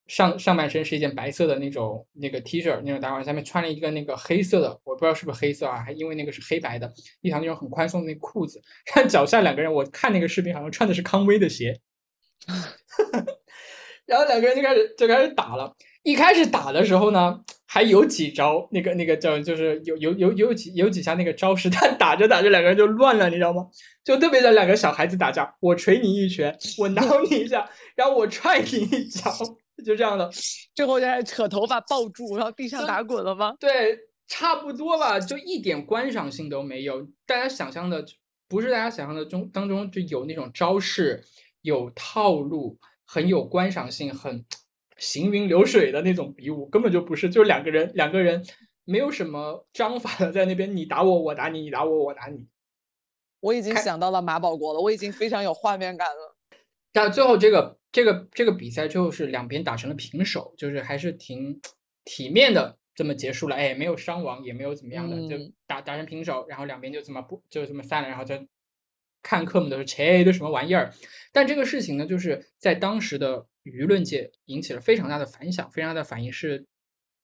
上上半身是一件白色的那种那个 T 恤那种打扮，下面穿了一个那个黑色的，我不知道是不是黑色啊，还因为那个是黑白的一条那种很宽松的那个裤子，看脚下两个人，我看那个视频好像穿的是康威的鞋，然后两个人就开始就开始打了。一开始打的时候呢，还有几招那个那个叫就是有有有有几有几下那个招式，但打着打着两个人就乱了，你知道吗？就特别像两个小孩子打架，我捶你一拳，我挠你一下，然后我踹你一脚，就这样的。最后在扯头发抱住，然后地上打滚了吗？对，差不多吧，就一点观赏性都没有。大家想象的不是大家想象的中当中就有那种招式、有套路、很有观赏性、很行云流水的那种比武，根本就不是，就是两个人两个人没有什么章法的在那边你打我我打你，你打我我打你。我已经想到了马保国了，我已经非常有画面感了。但最后这个这个这个比赛最后是两边打成了平手，就是还是挺体面的这么结束了，哎，没有伤亡，也没有怎么样的，就嗯打打成平手，然后两边就这么不就这么散了，然后就看客们都是切这什么玩意儿。但这个事情呢，就是在当时的舆论界引起了非常大的反响，非常大的反应是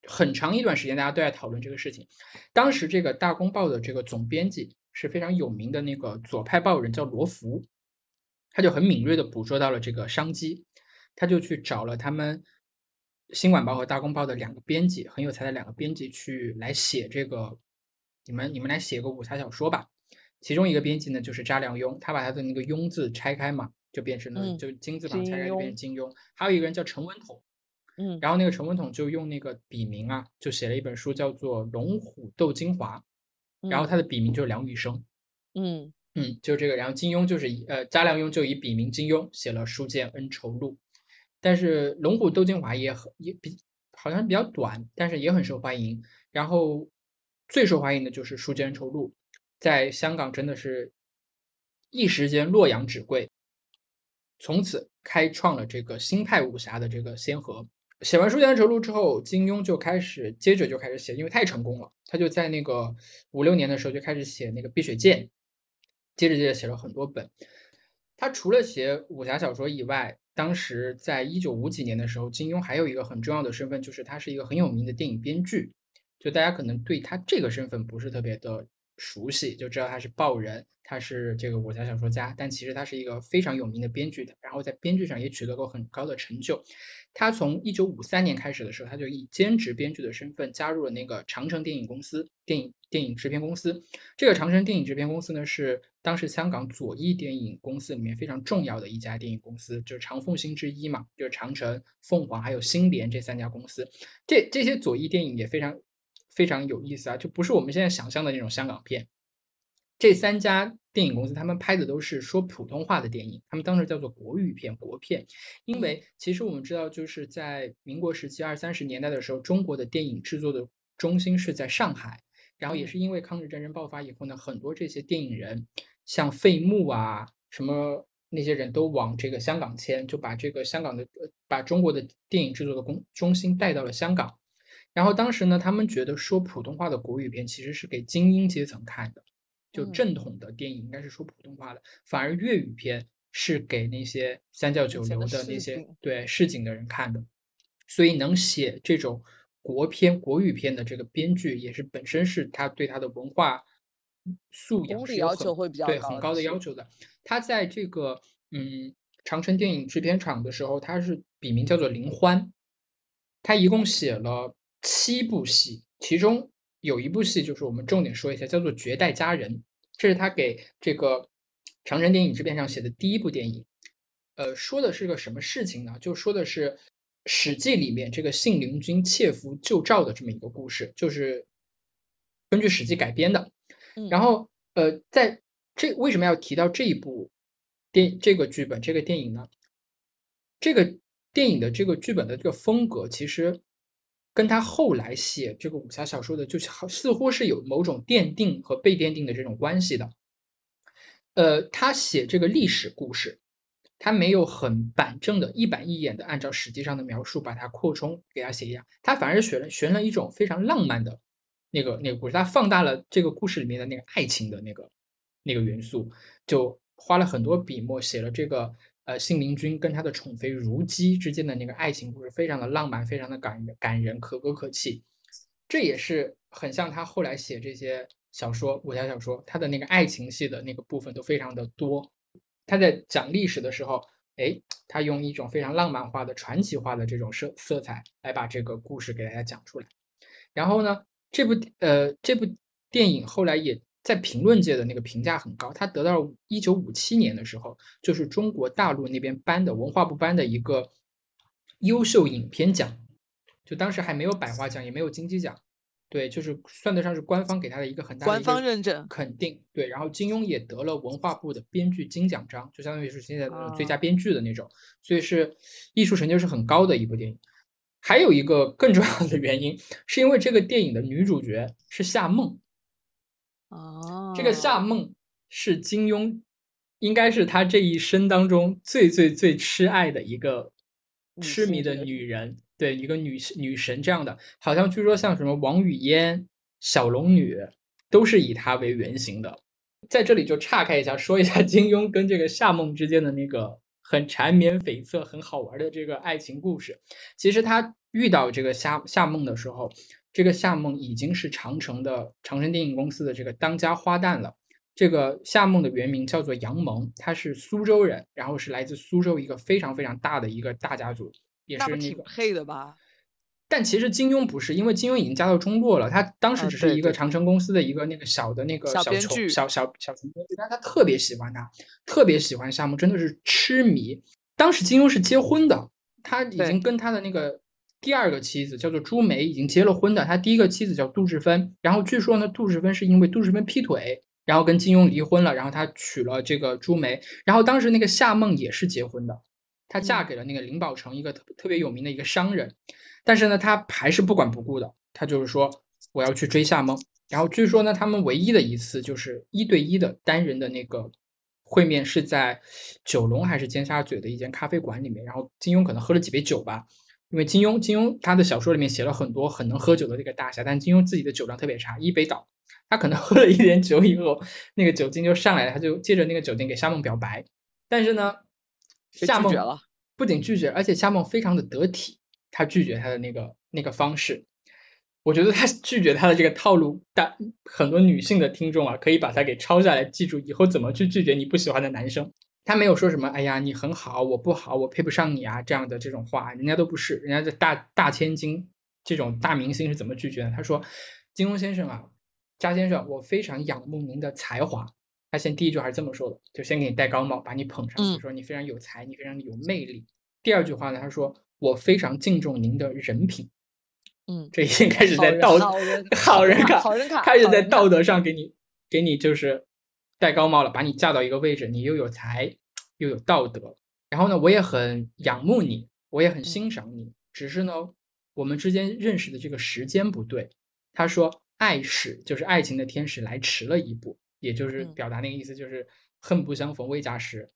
很长一段时间大家都在讨论这个事情。当时这个《大公报》的这个总编辑是非常有名的那个左派报人，叫罗福，他就很敏锐地捕捉到了这个商机，他就去找了他们新晚报和大公报的两个编辑，很有才的两个编辑去来写这个，你们你们来写个武侠小说吧。其中一个编辑呢就是查良镛，他把他的那个镛字拆开嘛，就变成了嗯就金字旁金拆开就变成金庸。还有一个人叫陈文统，嗯然后那个陈文统就用那个笔名啊，就写了一本书叫做《龙虎斗精华》，然后他的笔名就是梁羽生。嗯嗯，就这个。然后金庸就是以呃，查良镛就以笔名金庸写了《书剑恩仇录》，但是《龙虎斗精华》也很也比好像比较短，但是也很受欢迎。然后最受欢迎的就是《书剑恩仇录》，在香港真的是一时间洛阳纸贵，从此开创了这个新派武侠的这个先河。写完《书剑恩仇录》之后，金庸就开始接着就开始写，因为太成功了，他就在那个五六年的时候就开始写那个《碧血剑》，接着接着写了很多本。他除了写武侠小说以外，当时在一九五几年的时候，金庸还有一个很重要的身份，就是他是一个很有名的电影编剧。就大家可能对他这个身份不是特别的熟悉，就知道他是报人，他是这个武侠小说家，但其实他是一个非常有名的编剧的，然后在编剧上也取得过很高的成就。他从一九五三年开始的时候，他就以兼职编剧的身份加入了那个长城电影公司电影电影制片公司。这个长城电影制片公司呢，是当时香港左翼电影公司里面非常重要的一家电影公司，就是长凤星之一嘛，就是长城、凤凰还有星联这三家公司。这这些左翼电影也非常非常有意思啊，就不是我们现在想象的那种香港片。这三家电影公司，他们拍的都是说普通话的电影，他们当时叫做国语片、国片。因为其实我们知道，就是在民国时期二三十年代的时候，中国的电影制作的中心是在上海。然后也是因为抗日战争爆发以后呢，很多这些电影人，像费穆啊，什么那些人都往这个香港迁，就把这个香港的呃把中国的电影制作的工中心带到了香港。然后当时呢，他们觉得说普通话的国语片其实是给精英阶层看的，就嗯正统的电影应该是说普通话的，反而粤语片是给那些三教九流的那些市对市井的人看的。所以能写这种国片、国语片的这个编剧，也是本身是他对他的文化素养是有很底要求会比较对很高的要求的。他在这个嗯长城电影制片厂的时候，他是笔名叫做林欢，他一共写了七部戏，其中有一部戏就是我们重点说一下，叫做《绝代佳人》，这是他给这个长城电影制片厂写的第一部电影。呃，说的是个什么事情呢？就说的是《史记》里面这个信陵君窃符救赵的这么一个故事，就是根据《史记》改编的。嗯然后，呃，在这为什么要提到这一部电这个剧本这个电影呢？这个电影的这个剧本的这个风格，其实跟他后来写这个武侠小说的，就是好似乎是有某种奠定和被奠定的这种关系的。呃，他写这个历史故事，他没有很板正的一板一眼的按照实际上的描述把它扩充给他写一样，他反而选了选了一种非常浪漫的那个那个故事，他放大了这个故事里面的那个爱情的那个那个元素，就花了很多笔墨写了这个呃信陵君跟他的宠妃如姬之间的那个爱情故事，非常的浪漫，非常的感人感人，可歌可泣。这也是很像他后来写这些小说、武侠小说，他的那个爱情戏的那个部分都非常的多。他在讲历史的时候，哎，他用一种非常浪漫化的、传奇化的这种色色彩来把这个故事给大家讲出来。然后呢，这部呃这部电影后来也在评论界的那个评价很高，他得到了一九五七年的时候，就是中国大陆那边颁的文化部颁的一个优秀影片奖，就当时还没有百花奖，也没有金鸡奖，对，就是算得上是官方给他的一个很大的官方认证肯定，对。然后金庸也得了文化部的编剧金奖章，就相当于是现在那种最佳啊编剧的那种，所以是艺术成就是很高的一部电影。还有一个更重要的原因，是因为这个电影的女主角是夏梦。哦，这个夏梦是金庸，应该是他这一生当中最最最痴爱的一个痴迷的女人，对，一个女女神这样的，好像据说像什么王语嫣、小龙女都是以她为原型的。在这里就岔开一下，说一下金庸跟这个夏梦之间的那个很缠绵悱恻、很好玩的这个爱情故事。其实他遇到这个夏夏梦的时候，这个夏梦已经是长城的长城电影公司的这个当家花旦了。这个夏梦的原名叫做杨萌，她是苏州人，然后是来自苏州一个非常非常大的一个大家族，也是那个。配的吧？但其实金庸不是，因为金庸已经家道中落了，他当时啊只是一个长城公司的一个那个小的那个小编剧小小小成编剧，但是他特别喜欢他，特别喜欢夏梦，真的是痴迷。当时金庸是结婚的，他已经跟他的那个第二个妻子叫做朱梅已经结了婚的，他第一个妻子叫杜志芬，然后据说呢，杜志芬是因为杜志芬劈腿，然后跟金庸离婚了，然后他娶了这个朱梅，然后当时那个夏梦也是结婚的，她嫁给了那个林宝成一个特特别有名的一个商人，但是呢，他还是不管不顾的，他就是说我要去追夏梦。然后据说呢，他们唯一的一次就是一对一的单人的那个会面是在九龙还是尖沙咀的一间咖啡馆里面，然后金庸可能喝了几杯酒吧，因为金庸金庸他的小说里面写了很多很能喝酒的这个大侠，但金庸自己的酒量特别差，一杯倒。他可能 喝了一点酒以后，那个酒精就上来了，他就借着那个酒精给夏梦表白，但是呢，夏梦不仅拒绝，而且夏梦非常的得体，他拒绝他的那个那个方式。我觉得他 拒绝他的这个套路，但很多女性的听众啊，可以把它给抄下来，记住以后怎么去拒绝你不喜欢的男生。他没有说什么“哎呀，你很好，我不好，我配不上你啊”这样的这种话，人家都不是，人家的大大千金这种大明星是怎么拒绝的？他说：“金庸先生啊，扎先生，我非常仰慕您的才华。”他先第一句还是这么说的，就先给你戴高帽，把你捧上去，嗯说你非常有才，你非常有魅力。第二句话呢，他说我非常敬重您的人品。嗯，这已经开始在道好人 好人卡，好人卡开始在道德上给你给你就是戴高帽了，把你架到一个位置，你又有才又有道德。然后呢，我也很仰慕你，我也很欣赏你，只是呢，我们之间认识的这个时间不对。他说，爱使就是爱情的天使来迟了一步，也就是嗯表达那个意思，就是恨不相逢未嫁时。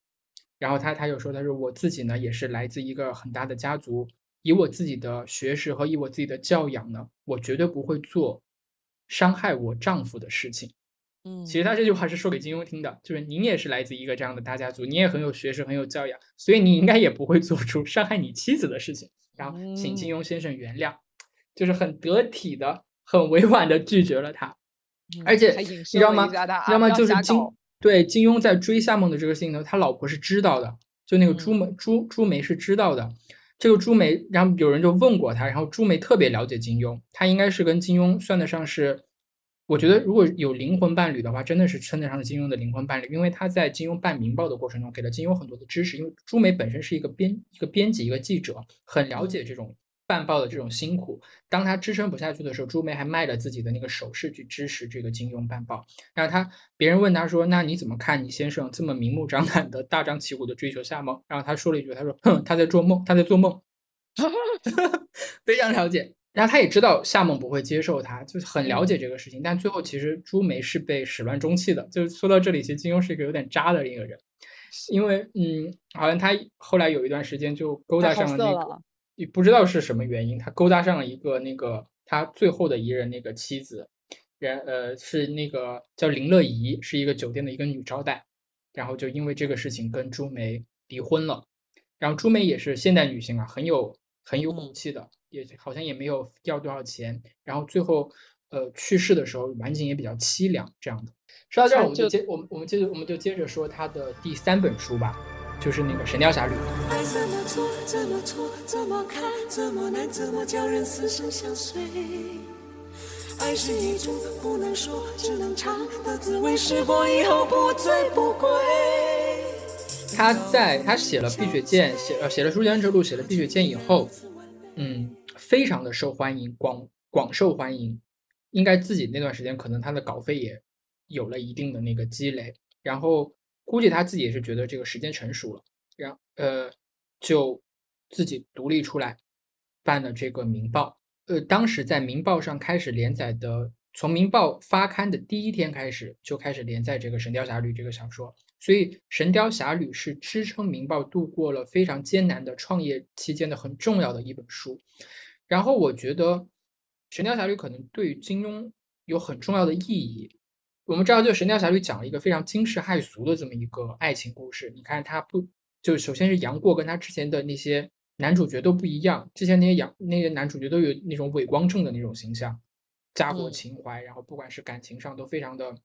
然后他他又说，他说我自己呢也是来自一个很大的家族，以我自己的学识和以我自己的教养呢，我绝对不会做伤害我丈夫的事情。嗯，其实他这句话是说给金庸听的，就是您也是来自一个这样的大家族，你也很有学识，很有教养，所以你应该也不会做出伤害你妻子的事情。然后请金庸先生原谅，就是很得体的、很委婉的拒绝了他。嗯而且你知道吗？要就是金对金庸在追夏梦的这个事情呢，他老婆是知道的，就那个朱嗯梅、朱朱梅是知道的。这个朱梅，然后有人就问过他，然后朱梅特别了解金庸，他应该是跟金庸算得上是，我觉得如果有灵魂伴侣的话，真的是称得上是金庸的灵魂伴侣，因为他在金庸办《明报》的过程中，给了金庸很多的知识。因为朱梅本身是一个编一个编辑一个记者，很了解这种办报的这种辛苦。当他支撑不下去的时候，朱梅还卖了自己的那个首饰去支持这个金庸办报。然后他别人问他说：“那你怎么看你先生这么明目张胆的大张旗鼓的追求夏梦？”然后他说了一句：“他说，哼，他在做梦，他在做梦。” 非常了解。然后他也知道夏梦不会接受他，就是很了解这个事情。但最后其实朱梅是被始乱终弃的。就是说到这里，其实金庸是一个有点渣的一个人，因为嗯，好像他后来有一段时间就勾搭上了那个，也不知道是什么原因，他勾搭上了一个那个他最后的一任那个妻子，然呃是那个叫林乐怡，是一个酒店的一个女招待，然后就因为这个事情跟朱梅离婚了。然后朱梅也是现代女性啊，很有很有骨嗯气的，也好像也没有要多少钱。然后最后呃去世的时候，晚景也比较凄凉这样的。说到这儿，我们就就接我们我们接着我们就接着说他的第三本书吧，就是那个《神雕侠侣》。爱怎么做，怎么错，怎么看，怎么难，怎么叫人死生相随。爱是一种不能说，只能尝的滋味，试过以后不醉不归。他在他写了《碧血剑》，写呃写了《书剑恩仇录》，写了《碧血剑》以后，嗯，非常的受欢迎，广广受欢迎。应该自己那段时间可能他的稿费也有了一定的那个积累，然后估计他自己也是觉得这个时间成熟了，然呃就自己独立出来办了这个《明报》。呃，当时在《明报》上开始连载的，从《明报》发刊的第一天开始就开始连载这个《神雕侠侣》这个小说，所以《神雕侠侣》是支撑《明报》度过了非常艰难的创业期间的很重要的一本书。然后我觉得《神雕侠侣》可能对于金庸有很重要的意义。我们知道，就《神雕侠侣》讲了一个非常惊世骇俗的这么一个爱情故事。你看，他不就首先是杨过跟他之前的那些男主角都不一样，之前那些杨那些男主角都有那种伪光正的那种形象，家国嗯情怀，然后不管是感情上都非常的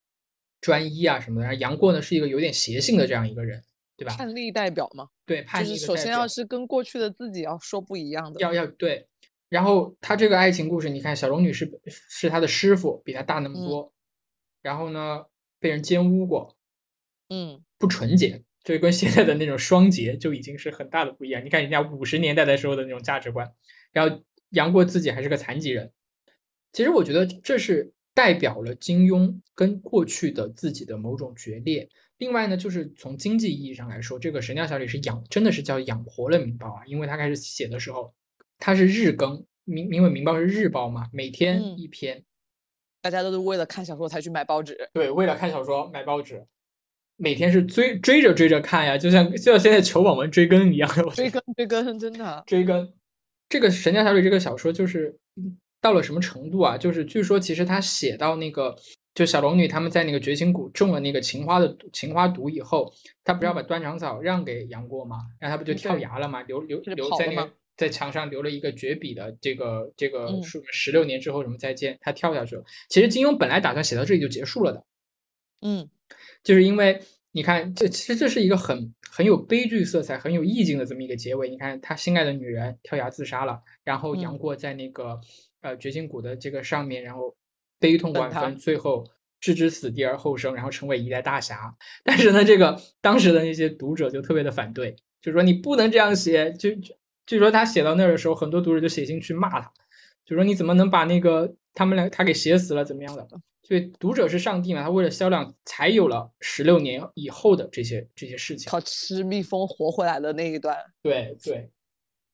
专一啊什么的。然后杨过呢是一个有点邪性的这样一个人，对吧？叛逆代表嘛，对，叛就是逆的代表首先要是跟过去的自己要说不一样的。要要对，然后他这个爱情故事，你看小龙女是是他的师傅，比他大那么嗯多，然后呢被人奸污过，嗯，不纯洁，这跟现在的那种双节就已经是很大的不一样。你看人家五十年代的时候的那种价值观，然后杨过自己还是个残疾人，其实我觉得这是代表了金庸跟过去的自己的某种决裂。另外呢，就是从经济意义上来说，这个《神雕侠侣》是养，真的是叫养活了《明报》啊，因为他开始写的时候，他是日更，明因为《明报》是日报嘛，每天嗯一篇，大家都是为了看小说才去买报纸。对，为了看小说买报纸，每天是追追着追着看呀，就像就像现在求网文追更一样 追更追更，真的。追更。这个《神雕侠侣》这个小说就是嗯到了什么程度啊？就是据说其实他写到那个，就小龙女他们在那个绝情谷中了那个情花的毒情花毒以后，他不是要把断肠草让给杨过吗？然后他不就跳崖了吗？留留留在那个在墙上留了一个绝笔的这个这个嗯数十六年之后什么再见，他跳下去了。其实金庸本来打算写到这里就结束了的。嗯，就是因为你看，这其实这是一个很很有悲剧色彩、很有意境的这么一个结尾。你看，他心爱的女人跳崖自杀了，然后杨嗯过在那个、呃绝情谷的这个上面，然后悲痛万分，最后置之死地而后生，然后成为一代大侠。但是呢，这个当时的那些读者就特别的反对，就说你不能这样写。就就据说他写到那儿的时候，很多读者就写信去骂他，就说你怎么能把那个他们俩他给写死了，怎么样的？所以读者是上帝嘛，他为了销量才有了十六年以后的这些这些事情。靠吃蜜蜂活回来的那一段。对对，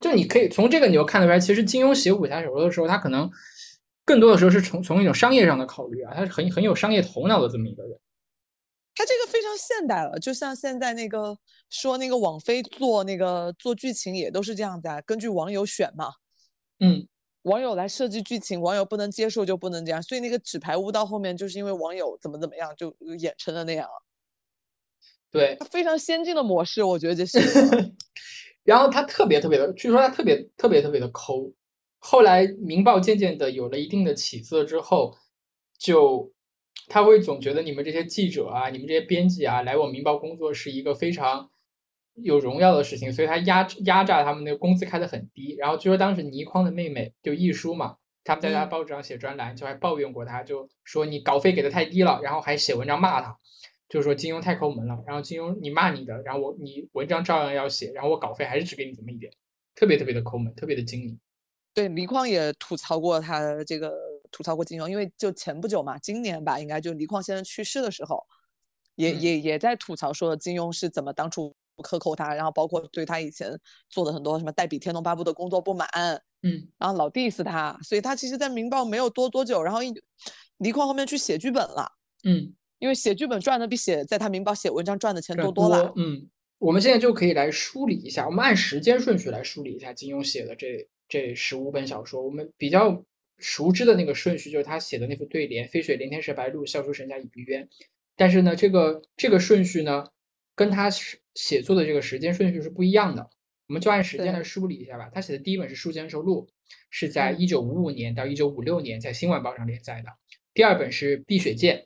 就你可以从这个你就看得出来，其实金庸写武侠小说的时候，他可能更多的时候是从从一种商业上的考虑啊，他是很很有商业头脑的这么一个人。他这个非常现代了，就像现在那个说那个网飞做那个做剧情也都是这样子啊，根据网友选嘛，嗯，网友来设计剧情，网友不能接受就不能这样，所以那个纸牌屋到后面就是因为网友怎么怎么样就演成了那样了，对。它非常先进的模式，我觉得这是 然后他特别特别的，据说他特别特别特别的抠。后来《明报》渐渐的有了一定的起色之后，就他会总觉得你们这些记者啊，你们这些编辑啊，来我《明报》工作是一个非常有荣耀的事情，所以他压压榨他们那个工资开得很低。然后据说当时倪匡的妹妹就亦舒嘛，他们在他嗯报纸上写专栏，就还抱怨过他，就说你稿费给的太低了，然后还写文章骂他。就是说金庸太抠门了，然后金庸你骂你的，然后我你文章照样要写，然后我稿费还是只给你这么一点，特别特别的抠门，特别的精明。对倪匡也吐槽过他这个吐槽过金庸，因为就前不久嘛，今年吧，应该就倪匡先生去世的时候，也嗯。也也在吐槽说金庸是怎么当初克扣他，然后包括对他以前做的很多什么代笔《天龙八部》的工作不满，嗯，然后老 diss 他，所以他其实，在《明报》没有多多久，然后一倪匡后面去写剧本了，嗯，因为写剧本赚的比写在他《明报》写文章赚的钱多多了。嗯，我们现在就可以来梳理一下，我们按时间顺序来梳理一下金庸写的这这十五本小说。我们比较熟知的那个顺序就是他写的那副对联：“飞雪连天射白鹿，笑书神侠倚碧鸳。”但是呢，这个这个顺序呢，跟他是写作的这个时间顺序是不一样的。我们就按时间来梳理一下吧。他写的第一本是《书剑恩仇录》，是在嗯一九五五年到一九五六年在《新晚报》上连载的。第二本是《碧血剑》，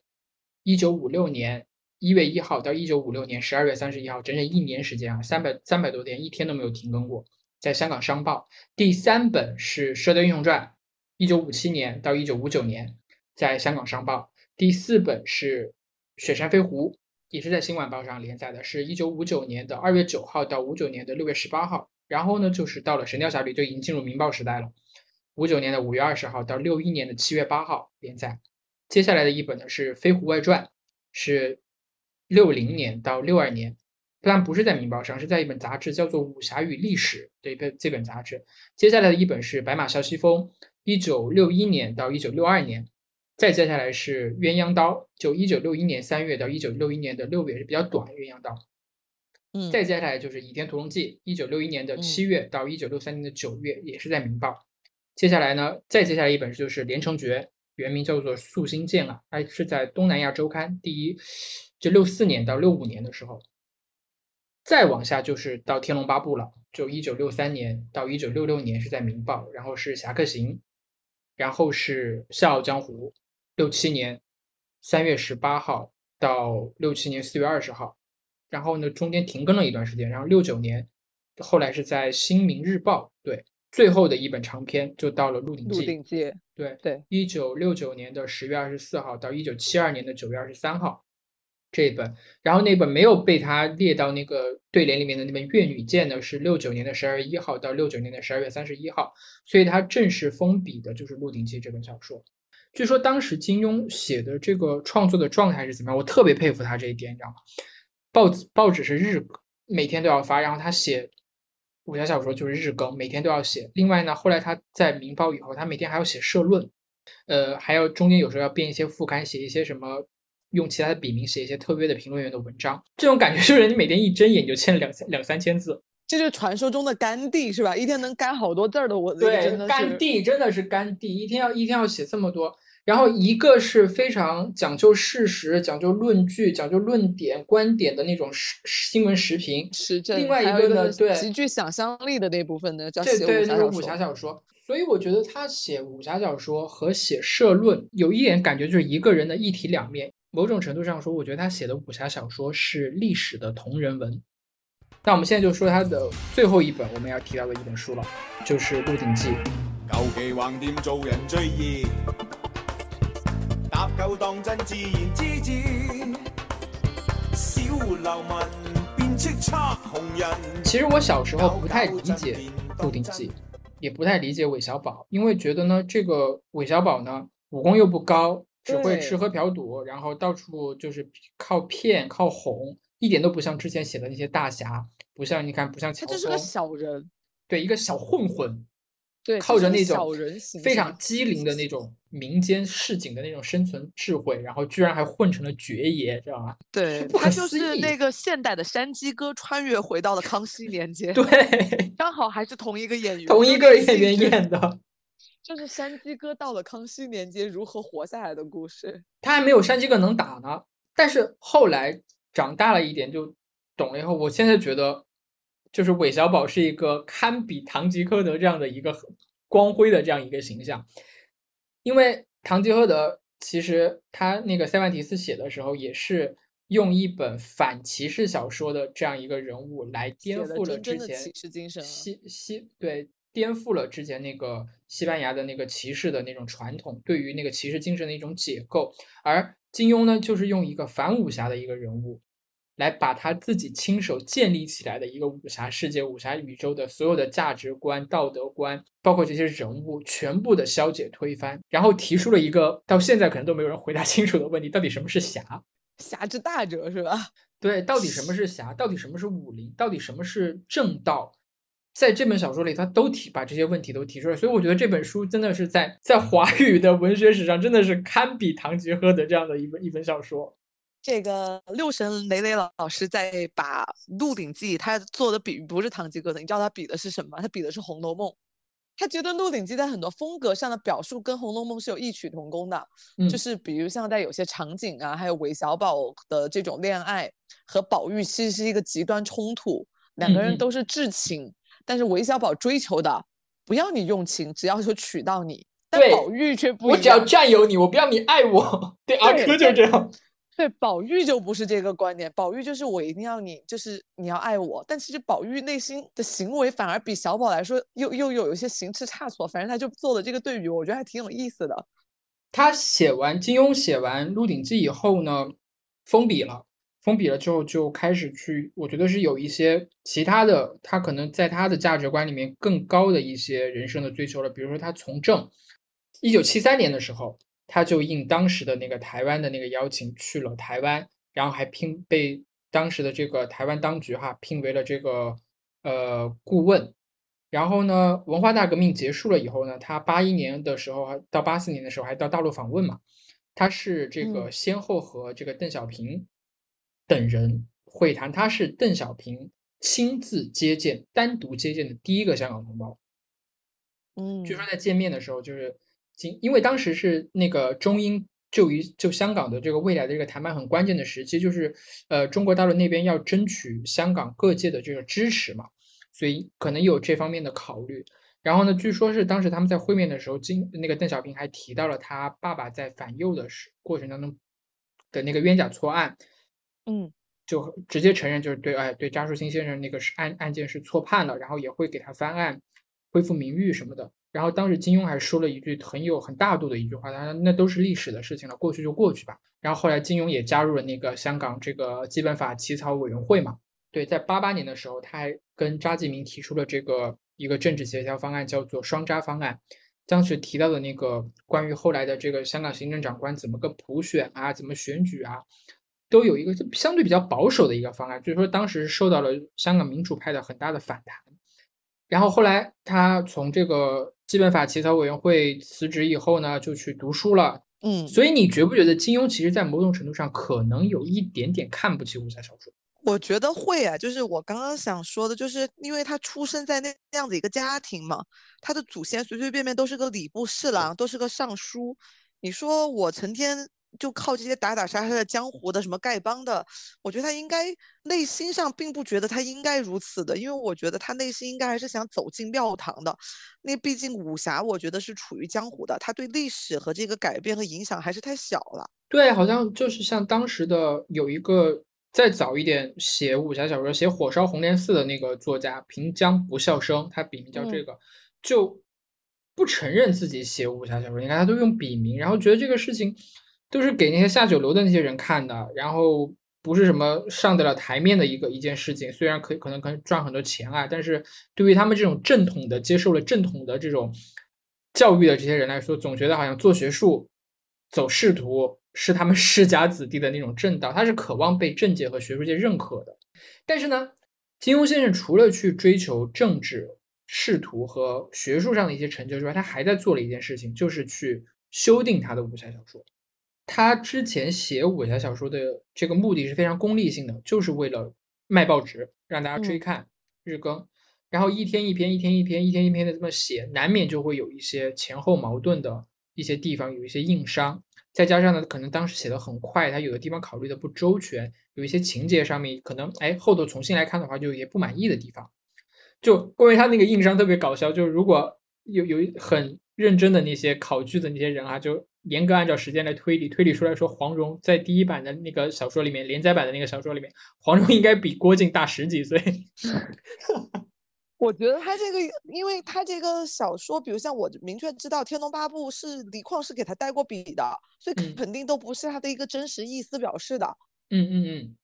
一九五六年一月一号到一九五六年十二月三十一号，整整一年时间啊，三百三百多天，一天都没有停更过，在香港商报。第三本是《射雕英雄传》，一九五七年到一九五九年，在香港商报。第四本是《雪山飞狐》，也是在新晚报上连载的，是一九五九年的二月九号到五九年的六月十八号。然后呢，就是到了《神雕侠侣》，就已经进入明报时代了。五九年的五月二十号到六一年的七月八号连载。接下来的一本呢是《飞狐外传》，是六零年到六二年，但不是在《明报》上，是在一本杂志叫做《武侠与历史》的一本这本杂志。接下来的一本是《白马啸西风》，一九六一年到一九六二年。再接下来是《鸳鸯刀》，就一九六一年三月到一九六一年的六月是比较短，《鸳鸯刀》。嗯，再接下来就是《倚天屠龙记》，一九六一年的七月到一九六三年的九月，也是在《明报》。接下来呢，再接下来一本就是《连城诀》，原名叫做《素心剑》啊，它是在《东南亚周刊》第一，就六四年到六五年的时候。再往下就是到《天龙八部》了，就一九六三年到一九六六年是在《明报》，然后是《侠客行》，然后是《笑傲江湖》，六七年三月十八号到六七年四月二十号。然后呢，中间停更了一段时间，然后六九年，后来是在《新民日报》对最后的一本长篇就到了《鹿鼎记鹿记》，鼎记，对对，一九六九年的十月二十四号到一九七二年的九月二十三号这一本，然后那本没有被他列到那个对联里面的那本《越女剑》呢，是六九年的十二月一号到六九年的十二月三十一号，所以他正式封笔的就是《鹿鼎记》这本小说。据说当时金庸写的这个创作的状态是怎么样，我特别佩服他这一点，你知道吗？报纸报纸是日每天都要发，然后他写武侠小说就是日更，每天都要写。另外呢，后来他在《明报》以后，他每天还要写社论，呃，还要中间有时候要编一些副刊，写一些什么，用其他的笔名写一些特约的评论员的文章。这种感觉就是你每天一睁眼就签两三两三千字。这就是传说中的甘地是吧？一天能干好多字儿的我，对甘地真的是甘地，一天要一天要写这么多。然后一个是非常讲究事实、讲究论据、讲究论点、观点的那种时新闻时评，时政，另外一个呢对极具想象力的那部分呢，叫写对对，武侠小说那种武侠。小说。所以我觉得他写武侠小说和写社论有一点感觉，就是一个人的一体两面。某种程度上说，我觉得他写的武侠小说是历史的同人文。那我们现在就说他的最后一本我们要提到的一本书了，就是《鹿鼎记》。做人最易，搭夠當真自然之至。小流民变叱咤红人。其实我小时候不太理解《鹿鼎记》，也不太理解韦小宝，因为觉得呢，这个韦小宝呢武功又不高，只会吃喝嫖赌，然后到处就是靠骗、靠哄，一点都不像之前写的那些大侠，不像你看，不像乔他就是个，小人，对，一个小混混，对，靠着那种非常机灵的那种民间市井的那种生存智慧，然后居然还混成了爵爷，知道吗？对，他就是那个现代的山鸡哥穿越回到了康熙年间，对，刚好还是同一个演员，同一个演员演的。就是山鸡哥到了康熙年间如何活下来的故事。他还没有山鸡哥能打呢。但是后来长大了一点，就懂了以后，我现在觉得，就是韦小宝是一个堪比堂吉诃德这样的一个光辉的这样一个形象。因为堂吉诃德其实他那个塞万提斯写的时候，也是用一本反骑士小说的这样一个人物来颠覆了之前骑士精神啊西西对颠覆了之前那个西班牙的那个骑士的那种传统，对于那个骑士精神的一种解构。而金庸呢，就是用一个反武侠的一个人物，来把他自己亲手建立起来的一个武侠世界、武侠宇宙的所有的价值观、道德观，包括这些人物，全部的消解推翻，然后提出了一个到现在可能都没有人回答清楚的问题：到底什么是侠？侠之大者是吧？对，到底什么是侠？到底什么是武林？到底什么是正道？在这本小说里，他都提把这些问题都提出来，所以我觉得这本书真的是在在华语的文学史上，真的是堪比堂吉诃德这样的一本一本小说。这个六神磊磊老老师在把《鹿鼎记》他做的比喻不是堂吉诃德，你知道他比的是什么？他比的是《红楼梦》。他觉得《鹿鼎记》在很多风格上的表述跟《红楼梦》是有异曲同工的，嗯就是比如像在有些场景啊，还有韦小宝的这种恋爱和宝玉其实是一个极端冲突，两个人都是至亲，但是韦小宝追求的不要你用情，只要求娶到你，但宝玉却不我只要占有你，我不要你爱我。对，阿对珂就是这样。对，宝玉就不是这个观点，宝玉就是我一定要你，就是你要爱我。但其实宝玉内心的行为反而比小宝来说又又有一些行差差错，反正他就做了这个对比，我觉得还挺有意思的。他写完金庸写完《鹿鼎记》以后呢，封笔了。封笔了之后，就开始去，我觉得是有一些其他的，他可能在他的价值观里面更高的一些人生的追求了。比如说，他从政，一九七三年的时候，他就应当时的那个台湾的那个邀请去了台湾，然后还聘被当时的这个台湾当局哈聘为了这个呃顾问。然后呢，文化大革命结束了以后呢，他八一年的时候还到八四年的时候还到大陆访问嘛，他是这个嗯先后和这个邓小平等人会谈，他是邓小平亲自接见、单独接见的第一个香港同胞。嗯，据说在见面的时候，就是经因为当时是那个中英就于就香港的这个未来的这个谈判很关键的时期，就是呃中国大陆那边要争取香港各界的这个支持嘛，所以可能有这方面的考虑。然后呢，据说是当时他们在会面的时候，经那个邓小平还提到了他爸爸在反右的时过程当中的那个冤假错案，嗯就直接承认就是对，哎，对张树新先生那个是案案件是错判了，然后也会给他翻案，恢复名誉什么的。然后当时金庸还说了一句很有很大度的一句话，他说那都是历史的事情了，过去就过去吧。然后后来金庸也加入了那个香港这个基本法起草委员会嘛。对，在八八年的时候，他还跟查济民提出了这个一个政治协调方案，叫做双扎方案。当时提到的那个关于后来的这个香港行政长官怎么个普选啊，怎么选举啊，都有一个相对比较保守的一个方案，所以说当时受到了香港民主派的很大的反弹。然后后来他从这个基本法起草委员会辞职以后呢，就去读书了。嗯，所以你觉不觉得金庸其实在某种程度上可能有一点点看不起武侠小说？我觉得会啊，就是我刚刚想说的，就是因为他出生在那那样子一个家庭嘛，他的祖先随随便便都是个礼部侍郎，都是个尚书。你说我成天就靠这些打打杀杀的江湖的什么丐帮的，我觉得他应该内心上并不觉得他应该如此的，因为我觉得他内心应该还是想走进庙堂的。那毕竟武侠，我觉得是处于江湖的，他对历史和这个改变和影响还是太小了。对，好像就是像当时的有一个再早一点写武侠小说、写《火烧红莲寺》的那个作家平江不笑生，他笔名叫这嗯个，就不承认自己写武侠小说。你看他都用笔名，然后觉得这个事情都是给那些下酒楼的那些人看的，然后不是什么上得了台面的一个一件事情。虽然可以可能可能赚很多钱啊，但是对于他们这种正统的接受了正统的这种教育的这些人来说，总觉得好像做学术、走仕途是他们 世家子弟的那种正道，他是渴望被政界和学术界认可的。但是呢，金庸先生除了去追求政治、仕途和学术上的一些成就之外，他还在做了一件事情，就是去修订他的武侠小说。他之前写武侠小说的这个目的是非常功利性的，就是为了卖报纸，让大家追嗯看、日更，然后一天一篇、一天一篇、一天一篇的这么写，难免就会有一些前后矛盾的一些地方，有一些硬伤。再加上呢，可能当时写的很快，他有的地方考虑的不周全，有一些情节上面可能哎后头重新来看的话，就有些不满意的地方。就关于他那个硬伤特别搞笑，就是如果有有很认真的那些考据的那些人啊，就严格按照时间来推理，推理出来说黄蓉在第一版的那个小说里面，连载版的那个小说里面，黄蓉应该比郭靖大十几岁。我觉得他这个，因为他这个小说，比如像我明确知道《天龙八部》是李旷是给他带过笔的，所以嗯肯定都不是他的一个真实意思表示的。嗯嗯嗯，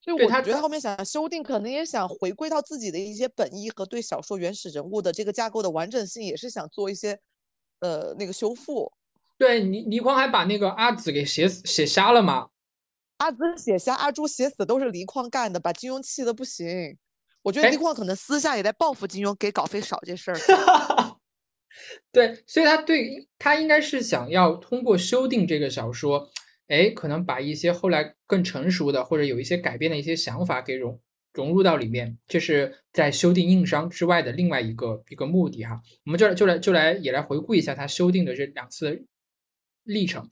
所以他他我觉得后面想修订，可能也想回归到自己的一些本意和对小说原始人物的这个架构的完整性，也是想做一些呃那个修复。对，倪倪匡还把那个阿紫给写死写瞎了嘛？阿紫写瞎，阿朱写死都是倪匡干的，把金庸气的不行。我觉得哎黎匡可能私下也在报复金庸给稿费少这事儿。对，所以他对他应该是想要通过修订这个小说，哎，可能把一些后来更成熟的或者有一些改变的一些想法给融融入到里面，这是在修订硬伤之外的另外一个一个目的哈。我们就来就来就来也来回顾一下他修订的这两次的历程。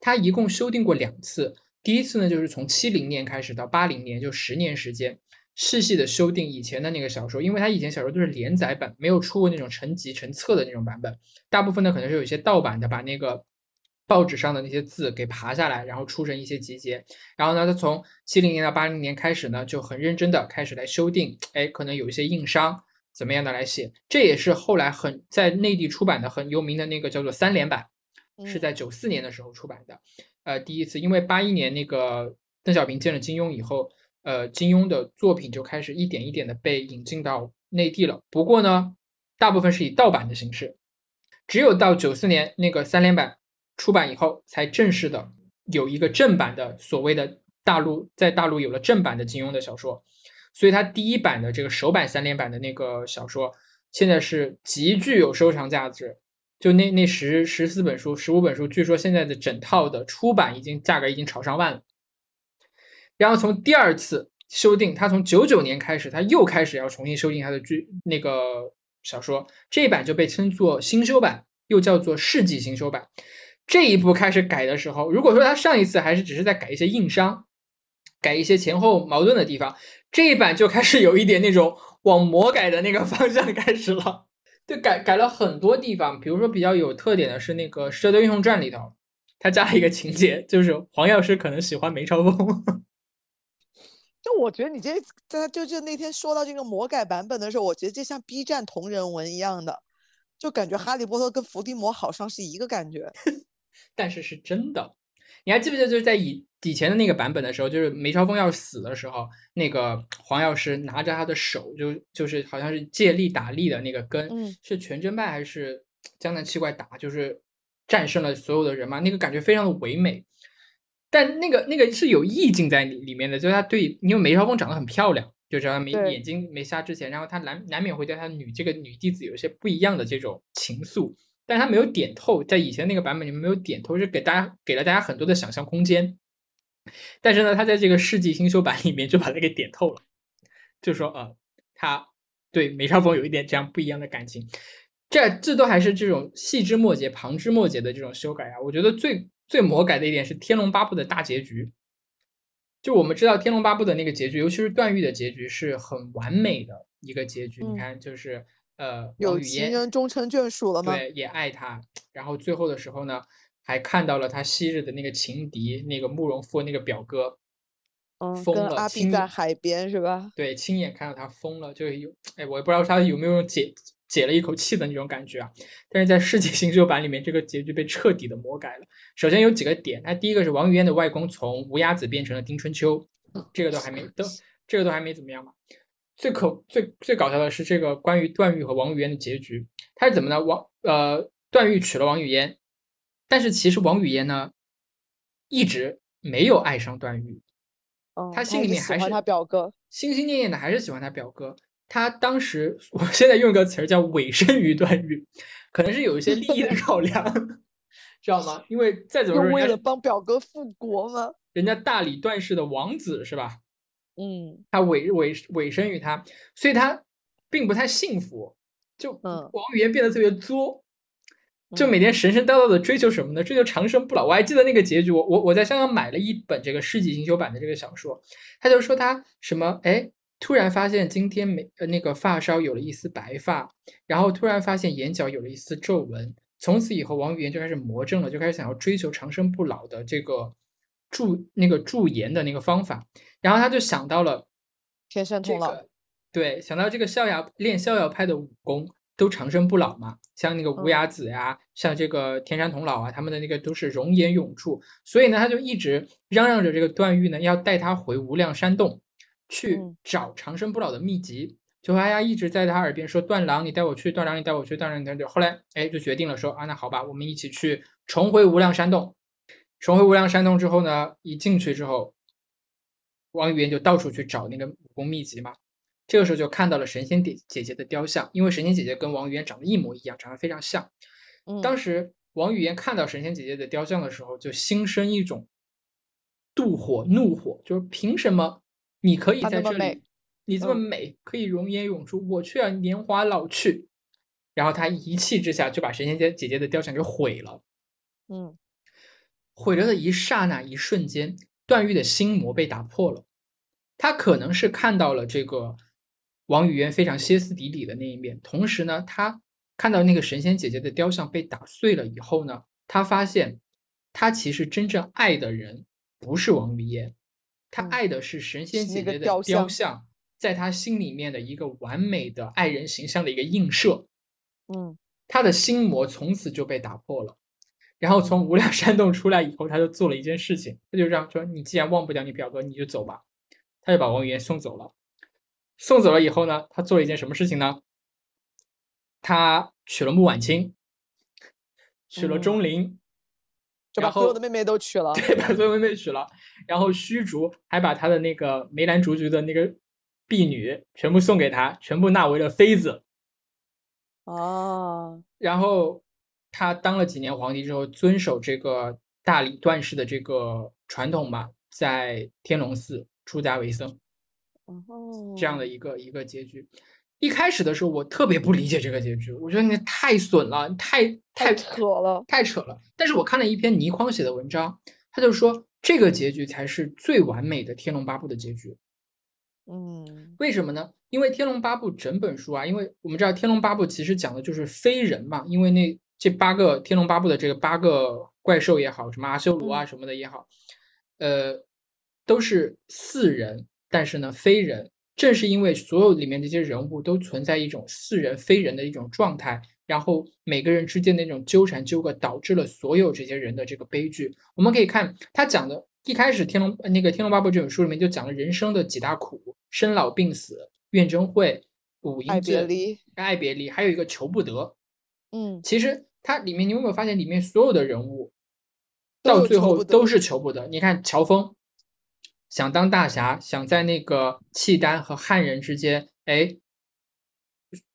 他一共修订过两次，第一次呢就是从七零年开始到八零年，就十年时间。细细的修订以前的那个小说，因为他以前小说都是连载本，没有出过那种成集成册的那种版本，大部分呢可能是有一些盗版的，把那个报纸上的那些字给爬下来，然后出成一些集结。然后呢，他从七零年到八零年开始呢，就很认真的开始来修订，哎，可能有一些硬伤，怎么样的来写。这也是后来很在内地出版的很有名的那个叫做三连版，是嗯在九四年的时候出版的。呃，第一次，因为八一年那个邓小平见了金庸以后。呃，金庸的作品就开始一点一点的被引进到内地了。不过呢，大部分是以盗版的形式，只有到九四年那个三连版出版以后，才正式的有一个正版的所谓的大陆在大陆有了正版的金庸的小说，所以他第一版的这个首版三连版的那个小说，现在是极具有收藏价值。就那那十十四本书、十五本书，据说现在的整套的出版已经价格已经炒上万了。然后从第二次修订，他从九九年开始，他又开始要重新修订他的剧那个小说，这一版就被称作新修版，又叫做世纪新修版。这一步开始改的时候，如果说他上一次还是只是在改一些硬伤，改一些前后矛盾的地方，这一版就开始有一点那种往魔改的那个方向开始了。对，改改了很多地方，比如说比较有特点的是那个《射雕英雄传》里头，他加了一个情节，就是黄药师可能喜欢梅超风。就我觉得你这在就就那天说到这个魔改版本的时候，我觉得这像 B 站同人文一样的，就感觉哈利波特跟伏地魔好像是一个感觉。但是是真的。你还记不记得，就是在以以前的那个版本的时候，就是梅超风要死的时候，那个黄药师拿着他的手，就就是好像是借力打力的那个根，嗯是全真派还是江南七怪打，就是战胜了所有的人嘛，那个感觉非常的唯美。但那个那个是有意境在里里面的，就是他对，因为梅超风长得很漂亮，就知道没眼睛没瞎之前，然后他难难免会对他女这个女弟子有一些不一样的这种情愫，但他没有点透，在以前那个版本里面没有点透，是给大家给了大家很多的想象空间。但是呢，他在这个世纪新修版里面就把它给点透了，就说呃，他对梅超风有一点这样不一样的感情。这这都还是这种细枝末节、旁枝末节的这种修改啊。我觉得最最魔改的一点是《天龙八部》的大结局。就我们知道《天龙八部》的那个结局，尤其是段誉的结局是很完美的一个结局。嗯你看，就是呃，有情人终成眷属了吗？对，也爱他。然后最后的时候呢，还看到了他昔日的那个情敌，那个慕容复那个表哥，嗯，疯了跟阿碧亲在海边是吧？对，亲眼看到他疯了，就有，哎，我也不知道他有没有解解了一口气的那种感觉啊。但是在世纪新修版里面，这个结局被彻底的魔改了。首先有几个点，那第一个是王语嫣的外公从无崖子变成了丁春秋，这个都还没都这个都还没怎么样嘛。最可最最搞笑的是这个关于段誉和王语嫣的结局，他是怎么呢？王呃段誉娶了王语嫣，但是其实王语嫣呢一直没有爱上段誉，嗯，他心里面还是直喜欢他表哥。心心念念的还是喜欢他表哥。他当时，我现在用一个词儿叫“委身于段誉”，可能是有一些利益的 考量，知道吗？因为再怎么说，为了帮表哥复国吗？人家大理段氏的王子是吧？嗯他委委委身于他，所以他并不太幸福。就嗯王语嫣变得特别作，就嗯每天神神叨叨的追求什么呢？追求长生不老。我还记得那个结局，我我我在香港买了一本这个世纪新修版的这个小说，他就说他什么哎，突然发现今天没呃那个发梢有了一丝白发，然后突然发现眼角有了一丝皱纹，从此以后王语嫣就开始魔怔了，就开始想要追求长生不老的这个驻那个驻颜的那个方法，然后他就想到了这天生童姥。对，想到这个逍遥练逍遥派的武功都长生不老嘛，像那个无嗯崖子呀，像这个天山童姥啊，他们的那个都是容颜永驻，所以呢，他就一直嚷嚷着这个段誉呢要带他回无量山洞去嗯找长生不老的秘籍。就哎呀，一直在他耳边说：“段郎，你带我去；段郎，你带我去；段郎，你带我去。”后来，哎，就决定了说：“啊，那好吧，我们一起去重回无量山洞。”重回无量山洞之后呢，一进去之后，王语嫣就到处去找那个武功秘籍嘛。这个时候就看到了神仙姐姐姐的雕像，因为神仙姐姐跟王语嫣长得一模一样，长得非常像。嗯，当时王语嫣看到神仙姐姐的雕像的时候，就心生一种妒火、怒火，就是凭什么你可以在这里你这么嗯美，可以容颜永驻，我却要年华老去。然后他一气之下就把神仙姐姐姐的雕像给毁了。嗯毁了的一刹那、一瞬间，段誉的心魔被打破了。他可能是看到了这个王语嫣非常歇斯底里的那一面，同时呢，他看到那个神仙姐姐的雕像被打碎了以后呢，他发现他其实真正爱的人不是王语嫣，他嗯爱的是神仙姐姐的雕像雕像，在他心里面的一个完美的爱人形象的一个映射。嗯他的心魔从此就被打破了。然后从无量山洞出来以后，他就做了一件事情，他就这样说：“你既然忘不掉你表哥，你就走吧。”他就把王语嫣送走了。送走了以后呢，他做了一件什么事情呢？他娶了穆婉清，娶了嗯钟灵，就把所有的妹妹都娶了。对，把所有妹妹娶了。然后虚竹还把他的那个梅兰竹菊的那个婢女全部送给他，全部纳为了妃子。哦，然后他当了几年皇帝之后，遵守这个大理段氏的这个传统嘛，在天龙寺出家为僧，哦，这样的一个一个结局。一开始的时候，我特别不理解这个结局，我觉得你太损了，太太太扯了。太扯了。但是我看了一篇倪匡写的文章，他就说这个结局才是最完美的《天龙八部》的结局。嗯，为什么呢？因为《天龙八部》整本书啊，因为我们知道《天龙八部》其实讲的就是非人嘛，因为那这八个《天龙八部》的这个八个怪兽也好，什么阿修罗啊什么的也好，呃，都是四人，但是呢非人。正是因为所有里面这些人物都存在一种似人非人的一种状态，然后每个人之间的那种纠缠纠葛，导致了所有这些人的这个悲剧。我们可以看他讲的，一开始《天龙》那个《天龙八部》这本书里面就讲了人生的几大苦：生老病死、怨憎会、五阴爱别、离。爱别离，还有一个求不得。嗯，其实它里面你有没有发现，里面所有的人物到最后都是求不得。你看乔峰想当大侠，想在那个契丹和汉人之间，哎，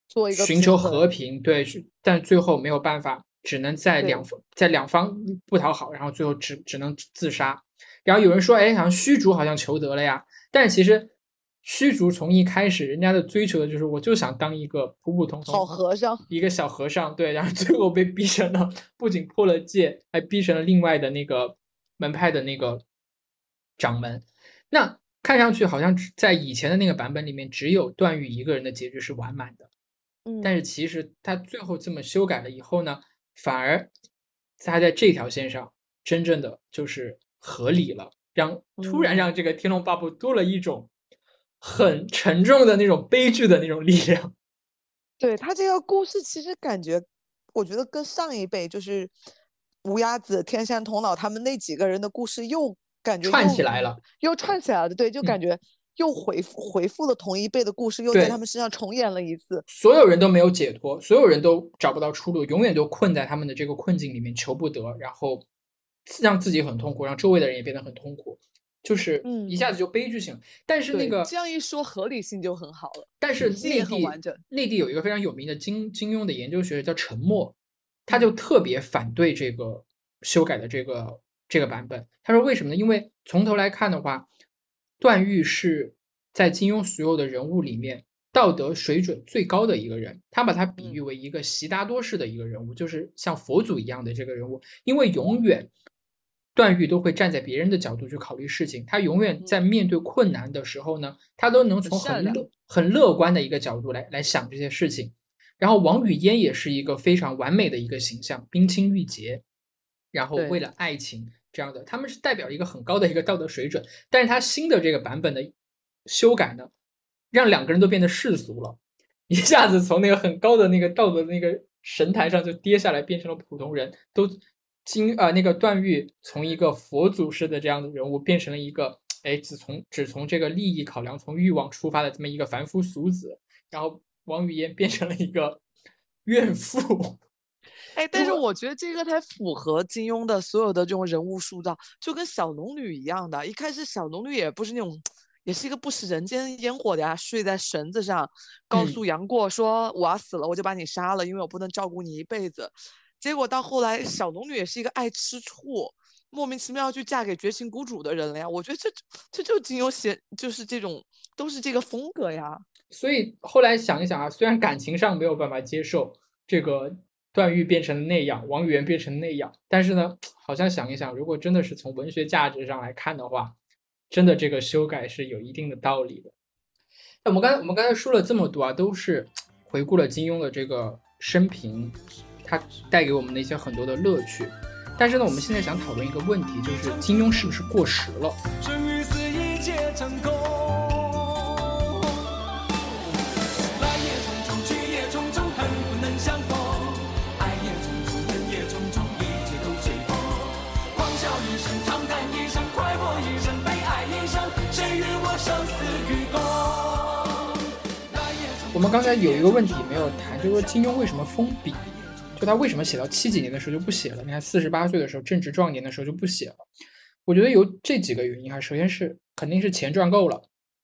做一个寻求和平，对，是，但最后没有办法，只能在两方在两方不讨好，然后最后只只能自杀。然后有人说，哎，好像虚竹好像求得了呀，但其实虚竹从一开始人家的追求的就是，我就想当一个普普通通好和尚。一个小和尚，对，然后最后被逼成了，不仅破了戒，还逼成了另外的那个门派的那个掌门。那看上去好像只在以前的那个版本里面，只有段誉一个人的结局是完满的，嗯，但是其实他最后这么修改了以后呢，反而他在这条线上真正的就是合理了，让突然嗯。让这个《天龙八部》多了一种很沉重的那种悲剧的那种力量。对他这个故事，其实感觉，我觉得跟上一辈就是乌鸦子、天山童姥他们那几个人的故事又感觉串起来了，又串起来了。对，就嗯感觉又回复回复了同一辈的故事，又在他们身上重演了一次。所有人都没有解脱，所有人都找不到出路，永远都困在他们的这个困境里面，求不得，然后让自己很痛苦，让周围的人也变得很痛苦，就是一下子就悲剧性。但是那个这样一说，合理性就很好了。但是内理性也很地完整内地有一个非常有名的金金庸的研究学者叫陈默，他就特别反对这个修改的这个这个版本。他说为什么呢？因为从头来看的话，段誉是在金庸所有的人物里面道德水准最高的一个人，他把他比喻为一个悉达多式的一个人物，就是像佛祖一样的这个人物，因为永远。段誉都会站在别人的角度去考虑事情，他永远在面对困难的时候呢，他都能从很乐很乐观的一个角度来来想这些事情。然后王语嫣也是一个非常完美的一个形象，冰清玉洁，然后为了爱情这样的，他们是代表一个很高的一个道德水准。但是他新的这个版本的修改呢，让两个人都变得世俗了，一下子从那个很高的那个道德那个神坛上就跌下来，变成了普通人，都金啊、那个段誉从一个佛祖式的这样的人物，变成了一个哎只从只从这个利益考量、从欲望出发的这么一个凡夫俗子，然后王语嫣变成了一个怨妇。哎，但是我觉得这个才符合金庸的所有的这种人物塑造，就跟小龙女一样的。一开始小龙女也不是那种，也是一个不食人间烟火的呀，睡在绳子上，告嗯诉杨过说我要死了，我就把你杀了，因为我不能照顾你一辈子。结果到后来，小龙女也是一个爱吃醋，莫名其妙要去嫁给绝情谷主的人了呀。我觉得这这就金庸写就是这种都是这个风格呀。所以后来想一想啊，虽然感情上没有办法接受这个段誉变成那样，王语嫣变成那样，但是呢，好像想一想，如果真的是从文学价值上来看的话，真的这个修改是有一定的道理的。那我们刚才我们刚才说了这么多啊，都是回顾了金庸的这个生平，他带给我们的一些很多的乐趣。但是呢，我们现在想讨论一个问题，就是金庸是不是过时了？们刚才有一个问题没有谈，就是说金庸为什么封笔？就他为什么写到七几年的时候就不写了？你看四十八岁的时候，正值壮年的时候就不写了。我觉得有这几个原因哈，首先是肯定是钱赚够了，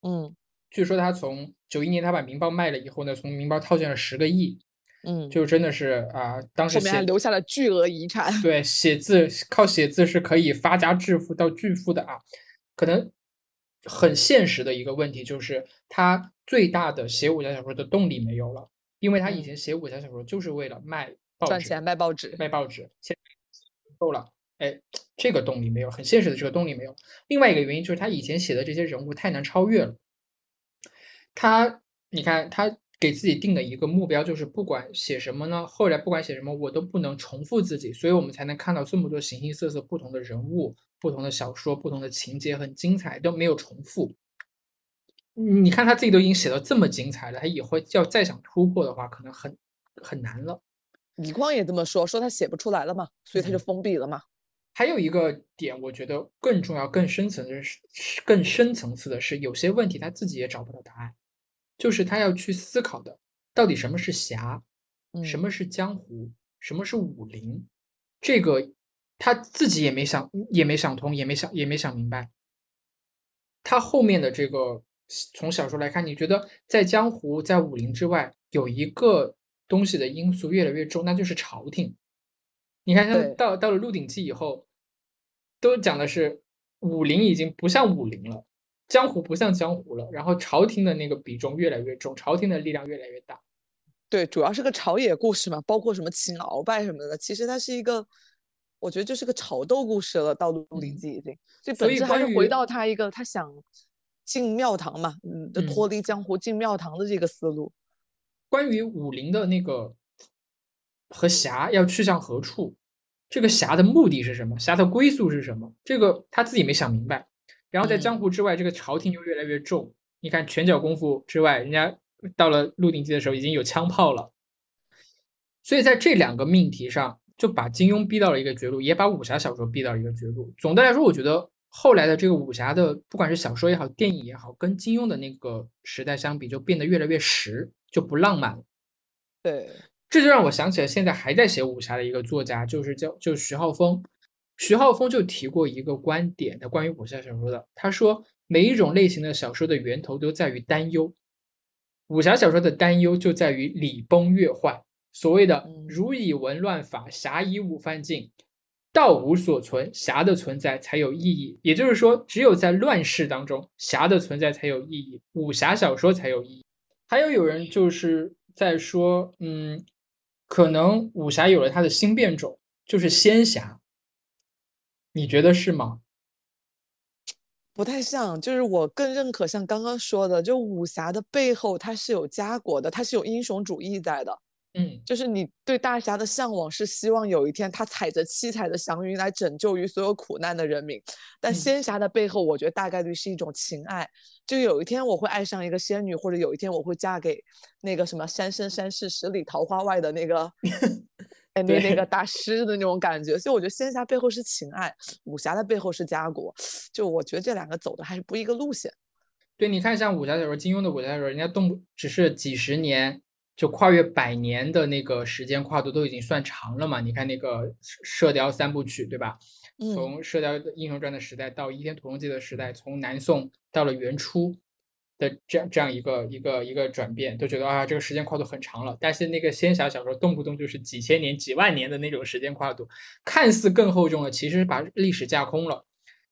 嗯据说他从九一年他把《明报》卖了以后呢，从《明报》套现了十个亿，嗯，就真的是啊、当时后面还写留下了巨额遗产。对写字靠写字是可以发家致富到巨富的啊，可能很现实的一个问题就是他最大的写武侠小说的动力没有了，因为他以嗯前写武侠小说就是为了卖报纸赚钱卖报纸，卖报纸，现在够了，哎，这个动力没有，很现实的这个动力没有。另外一个原因就是他以前写的这些人物太难超越了。他，你看他给自己定的一个目标就是不管写什么呢，后来不管写什么，我都不能重复自己，所以我们才能看到这么多形形色色不同的人物、不同的小说、不同的情节，很精彩，都没有重复。你看他自己都已经写到这么精彩了，他以后要再想突破的话，可能很很难了。李光也这么说，说他写不出来了嘛，所以他就嗯封闭了嘛。还有一个点，我觉得更重要、更深层的是，更深层次的是，有些问题他自己也找不到答案，就是他要去思考的，到底什么是侠，什嗯么是江湖，什么是武林，这个他自己也没想，也没想通，也没想，也没想明白。他后面的这个从小说来看，你觉得在江湖、在武林之外，有一个东西的因素越来越重，那就是朝廷。你看，像到到了《鹿鼎记》以后，都讲的是武林已经不像武林了，江湖不像江湖了，然后朝廷的那个比重越来越重，朝廷的力量越来越大。对，主要是个朝野故事嘛，包括什么秦鳌拜什么的，其实它是一个，我觉得就是个炒豆故事了。到《鹿鼎嗯记》已经，所以本质还是回到他一个他想进庙堂嘛，嗯，脱离江湖进庙堂的这个思路。关于武林的那个和侠要去向何处，这个侠的目的是什么？侠的归宿是什么？这个他自己没想明白。然后在江嗯湖之外，这个朝廷就越来越重。你看拳脚功夫之外，人家到了《鹿鼎记》的时候已经有枪炮了。所以在这两个命题上，就把金庸逼到了一个绝路，也把武侠小说逼到了一个绝路。总的来说，我觉得后来的这个武侠的，不管是小说也好，电影也好，跟金庸的那个时代相比，就变得越来越实，就不浪漫了。对，这就让我想起了现在还在写武侠的一个作家，就是叫就是徐浩峰。徐浩峰就提过一个观点的关于武侠小说的，他说每一种类型的小说的源头都在于担忧，武侠小说的担忧就在于礼崩乐坏。所谓的嗯儒以文乱法，侠以武犯禁，道无所存，侠的存在才有意义。也就是说，只有在乱世当中，侠的存在才有意义，武侠小说才有意义。还有有人就是在说，嗯，可能武侠有了它的新变种，就是仙侠。你觉得是吗？不太像，就是我更认可像刚刚说的，就武侠的背后它是有家国的，它是有英雄主义在的。嗯就是你对大侠的向往是希望有一天他踩着七彩的祥云来拯救于所有苦难的人民，但嗯仙侠的背后，我觉得大概率是一种情爱。就有一天我会爱上一个仙女，或者有一天我会嫁给那个什么三生三世十里桃花外的那个，哎，那那个大师的那种感觉。所以我觉得仙侠背后是情爱，武侠的背后是家国。就我觉得这两个走的还是不一个路线。对，你看像武侠小说，金庸的武侠小说，人家动不只是几十年，就跨越百年的那个时间跨度都已经算长了嘛。你看那个《射雕三部曲》，对吧？嗯，从《射雕英雄传》的时代到《倚天屠龙记》的时代，从南宋到了元初的这样这样一个一个一个转变，都觉得啊这个时间跨度很长了。但是那个仙侠小说动不动就是几千年、几万年的那种时间跨度，看似更厚重了，其实把历史架空了。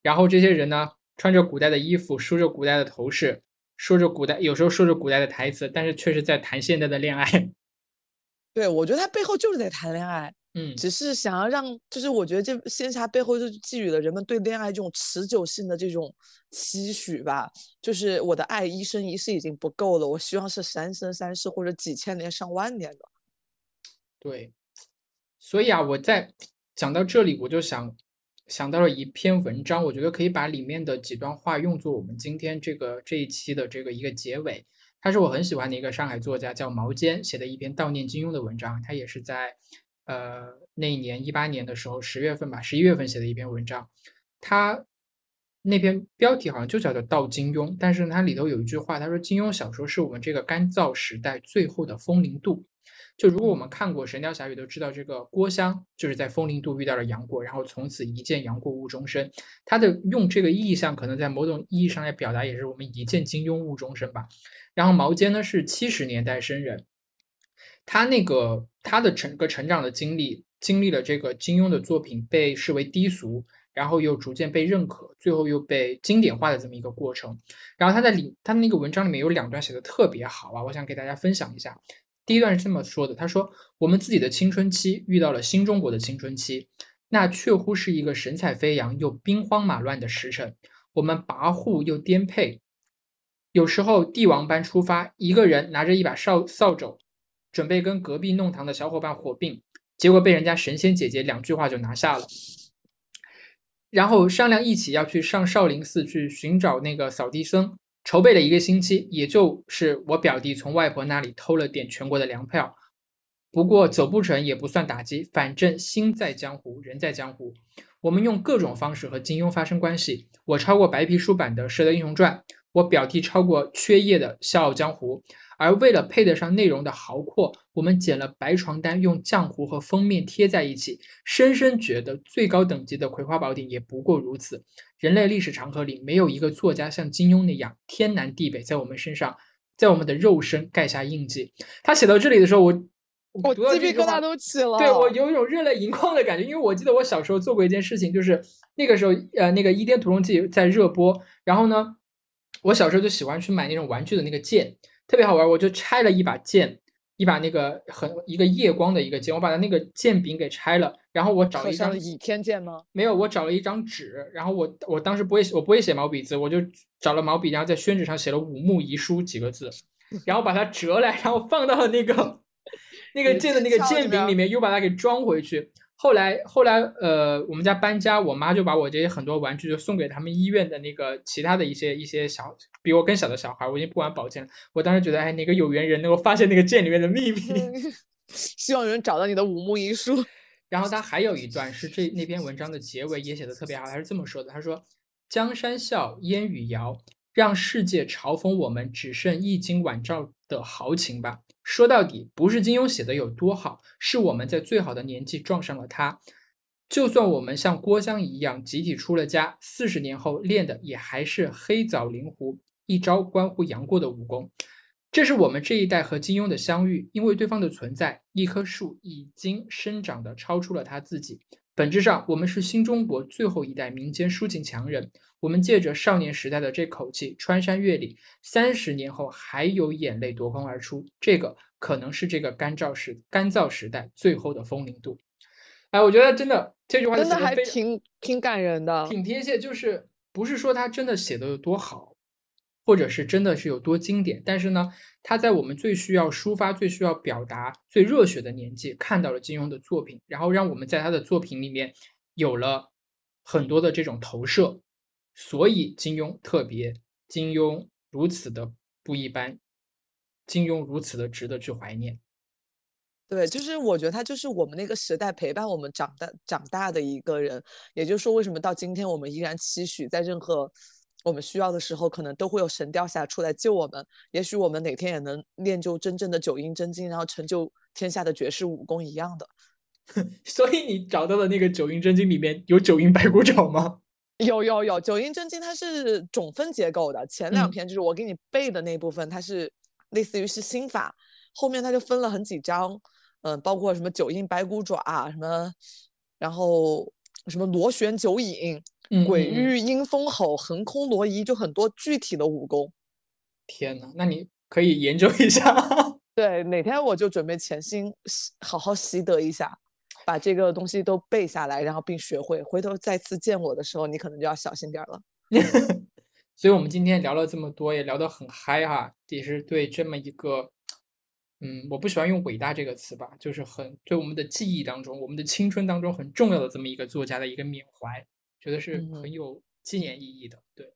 然后这些人呢，穿着古代的衣服，梳着古代的头饰，说着古代，有时候说着古代的台词，但是却是在谈现代的恋爱。对，我觉得他背后就是在谈恋爱。嗯，只是想要让，就是我觉得这仙侠背后就寄予了人们对恋爱这种持久性的这种期许吧。就是我的爱一生一世已经不够了，我希望是三生三世或者几千年上万年的。对，所以啊，我在讲到这里，我就想想到了一篇文章，我觉得可以把里面的几段话用作我们今天这个这一期的这个一个结尾。他是我很喜欢的一个上海作家，叫毛尖，写的一篇悼念金庸的文章。他也是在呃那一年一八年的时候，十月份吧，十一月份写的一篇文章。他那篇标题好像就叫做《道金庸》，但是它里头有一句话，他说金庸小说是我们这个干燥时代最后的风铃渡。就如果我们看过《神雕侠侣》，都知道这个郭襄就是在风陵渡遇到了杨过，然后从此一见杨过误终身。他的用这个意象，可能在某种意义上来表达，也是我们一见金庸误终身吧。然后毛尖呢是七十年代生人，他那个他的整个成长的经历，经历了这个金庸的作品被视为低俗，然后又逐渐被认可，最后又被经典化的这么一个过程。然后他在里他那个文章里面有两段写的特别好啊，我想给大家分享一下。第一段是这么说的：“他说，我们自己的青春期遇到了新中国的青春期，那确乎是一个神采飞扬又兵荒马乱的时辰。我们跋扈又颠沛，有时候帝王般出发，一个人拿着一把扫扫帚，准备跟隔壁弄堂的小伙伴火并，结果被人家神仙姐姐两句话就拿下了。然后商量一起要去上少林寺去寻找那个扫地僧。”筹备了一个星期，也就是我表弟从外婆那里偷了点全国的粮票。不过走不成也不算打击，反正心在江湖，人在江湖。我们用各种方式和金庸发生关系。我超过白皮书版的《射雕英雄传》，我表弟超过缺页的《笑傲江湖》。而为了配得上内容的豪阔，我们剪了白床单，用浆糊和封面贴在一起，深深觉得最高等级的《葵花宝典》也不过如此。人类历史长河里，没有一个作家像金庸那样天南地北在我们身上，在我们的肉身盖下印记。他写到这里的时候，我我鸡皮疙瘩都起了。对我有一种热泪盈眶的感觉，因为我记得我小时候做过一件事情，就是那个时候，呃，那个《倚天屠龙记》在热播，然后呢，我小时候就喜欢去买那种玩具的那个剑，特别好玩，我就拆了一把剑，一把那个很一个夜光的一个剑，我把它那个剑柄给拆了，然后我找了一张倚天剑吗？没有，我找了一张纸，然后我我当时不会写，我不会写毛笔字，我就找了毛笔，然后在宣纸上写了“武穆遗书”几个字，然后把它折来，然后放到了那个 那个剑的那个剑柄里面，又把它给装回去。后来后来呃，我们家搬家，我妈就把我这些很多玩具就送给他们医院的那个其他的一些一些小比我更小的小孩，我已经不玩宝剑了。我当时觉得，哎，哪个有缘人能够发现那个剑里面的秘密？希望有人找到你的五木遗书。然后他还有一段是这那篇文章的结尾也写的特别好，他是这么说的：他说，江山笑，烟雨遥，让世界嘲讽我们只剩一襟晚照的豪情吧。说到底，不是金庸写的有多好，是我们在最好的年纪撞上了他。就算我们像郭襄一样集体出了家，四十年后练的也还是黑枣灵狐一招关乎杨过的武功。这是我们这一代和金庸的相遇，因为对方的存在，一棵树已经生长的超出了他自己。本质上，我们是新中国最后一代民间抒情强人。我们借着少年时代的这口气，穿山越岭，三十年后还有眼泪夺眶而出。这个可能是这个干燥时干燥时代最后的风铃渡。哎，我觉得真的这句话真的还挺挺感人的。挺贴切，就是不是说他真的写的有多好，或者是真的是有多经典，但是呢，他在我们最需要抒发、最需要表达、最热血的年纪，看到了金庸的作品，然后让我们在他的作品里面有了很多的这种投射，所以金庸特别，金庸如此的不一般，金庸如此的值得去怀念。对，就是我觉得他就是我们那个时代陪伴我们长大长大的一个人，也就是说，为什么到今天我们依然期许在任何我们需要的时候，可能都会有神雕侠出来救我们。也许我们哪天也能练就真正的九阴真经，然后成就天下的绝世武功一样的。所以你找到的那个九阴真经里面有九阴白骨爪吗？有有有，九阴真经它是总分结构的，前两嗯篇就是我给你背的那部分，它是类似于是心法，后面它就分了很几章，嗯、包括什么九阴白骨爪啊，什么，然后什么螺旋九引、嗯鬼域阴风吼、横空挪移，就很多具体的武功。天呐，那你可以研究一下。对，哪天我就准备潜心好好习得一下，把这个东西都背下来，然后并学会，回头再次见我的时候，你可能就要小心点儿了。所以我们今天聊了这么多，也聊得很嗨哈，也是对这么一个，嗯，我不喜欢用“伟大”这个词吧，就是很对我们的记忆当中、我们的青春当中很重要的这么一个作家的一个缅怀，觉得是嗯很有纪念意义的。对，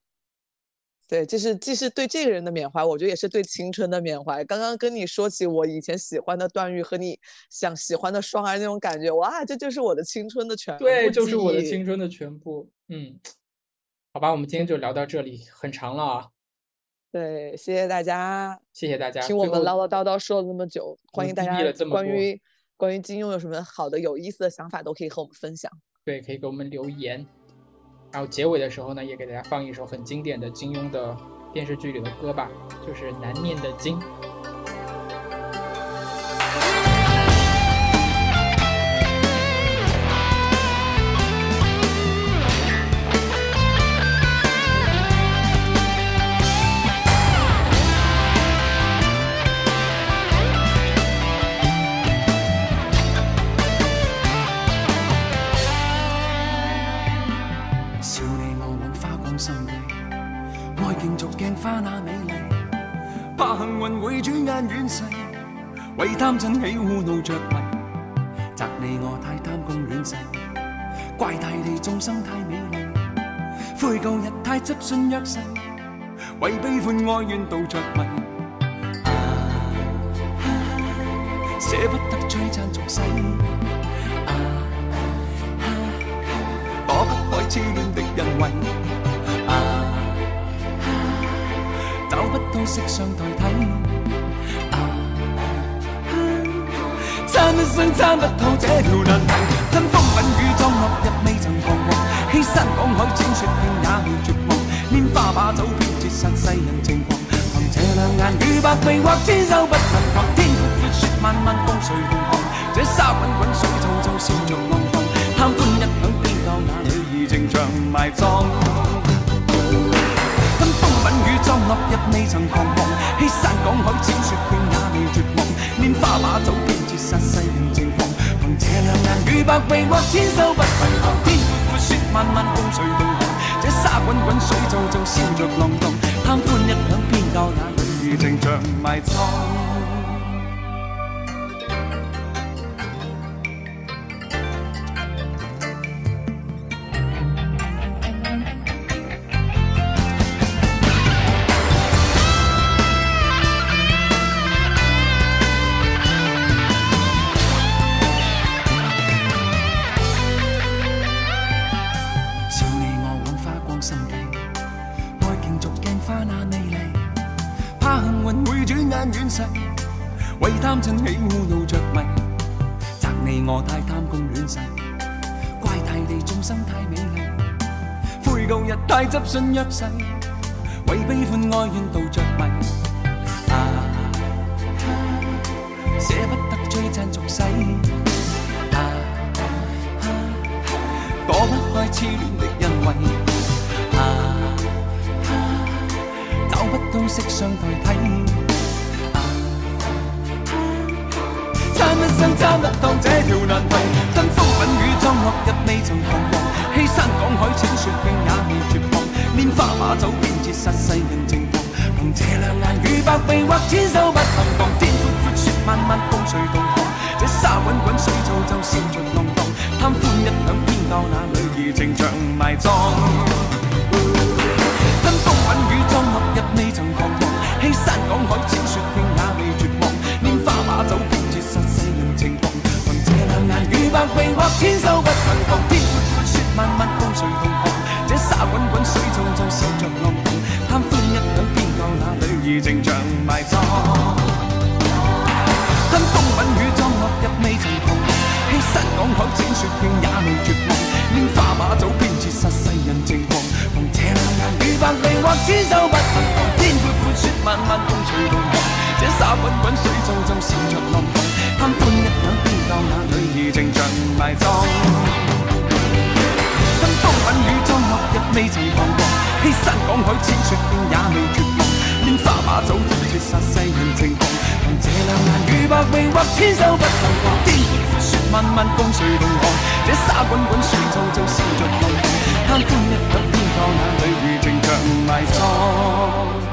对，就是既是对这个人的缅怀，我觉得也是对青春的缅怀。刚刚跟你说起我以前喜欢的段誉和你想喜欢的双儿那种感觉，哇，这就是我的青春的全部对，就是我的青春的全部。嗯，好吧，我们今天就聊到这里，很长了啊，对，谢谢大家谢谢大家。听我们唠唠叨叨说了那么久，欢迎大家关于关于金庸有什么好的有意思的想法，都可以和我们分享。对，可以给我们留言。然后结尾的时候呢，也给大家放一首很经典的金庸的电视剧里的歌吧，就是《难念的经》。贪嗔喜惡怒着迷，责你我太贪功恋势，怪大地众生太美丽，悔旧日太执信約誓，为悲欢哀怨妒着迷。啊啊捨不得璀璨俗世。啊啊躲不开痴恋的恩惠，啊啊找不到色相代替，一生參不透這條難題，跟風品雨裝落日未曾彷徨，欺山赶海踐雪徑也未绝望，拈花把酒偏折煞世人情狂，凭这两眼与百臂或千手不能防，天阔阔雪漫漫風隨同航，这沙滚滚水皱皱笑着浪荡，贪欢一晌偏教那女儿情长埋葬。跟風品雨裝落日未曾彷徨，欺山赶海踐雪徑也未绝望，拈花把酒偏殺世人情狂，凭这两眼与百臂或千手不能防，天阔阔雪漫漫風隨同航，这沙滚滚水皱皱笑着浪荡。贪欢一晌偏教那女儿情像埋葬。轉眼遠逝，為貪嗔喜恶怒着迷，责你我太贪功戀勢，怪大地众生太美丽，悔舊日太执信約誓，为悲欢哀怨妒着迷，啊啊捨不得璀璨俗世，啊躲不开痴恋的恩惠，啊啊找不到色相代替，生參不透這條難題，跟风品雨裝落日未曾彷徨，欺山趕海踐雪徑也未绝望，拈花把酒偏折煞世人情狂，凭这两眼与百臂或千手不能防，天闊闊雪漫漫風隨同航，这沙滚滚水皱皱笑着浪荡，贪欢一晌偏教那女兒情长埋葬。跟风品雨裝落日未曾彷徨，欺山趕海踐雪徑百臂或千手不能防，天阔阔雪漫漫風隨同航，这沙滚滚水皱皱笑着浪蕩，貪歡一晌偏教那女兒情長埋葬。跟風品雨裝落日未曾彷徨，欺山赶海踐雪徑也未绝望，拈花把酒偏折殺世人情狂，凭这两眼与百臂或千手不能防，天阔阔雪漫漫風隨同航，这沙滚滚水皱皱笑着浪蕩，貪歡一晌偏教那女情長埋葬。跟風品雨中落日未曾彷徨，欺山趕海踐雪徑也未絕望，拈花把酒斷絕殺世人情狂，憑這兩眼與百臂或千手不能防，天闊闊雪漫漫風隨同航，這沙滾滾水皱皱笑着浪蕩，貪歡一晌偏教那女兒情長埋葬。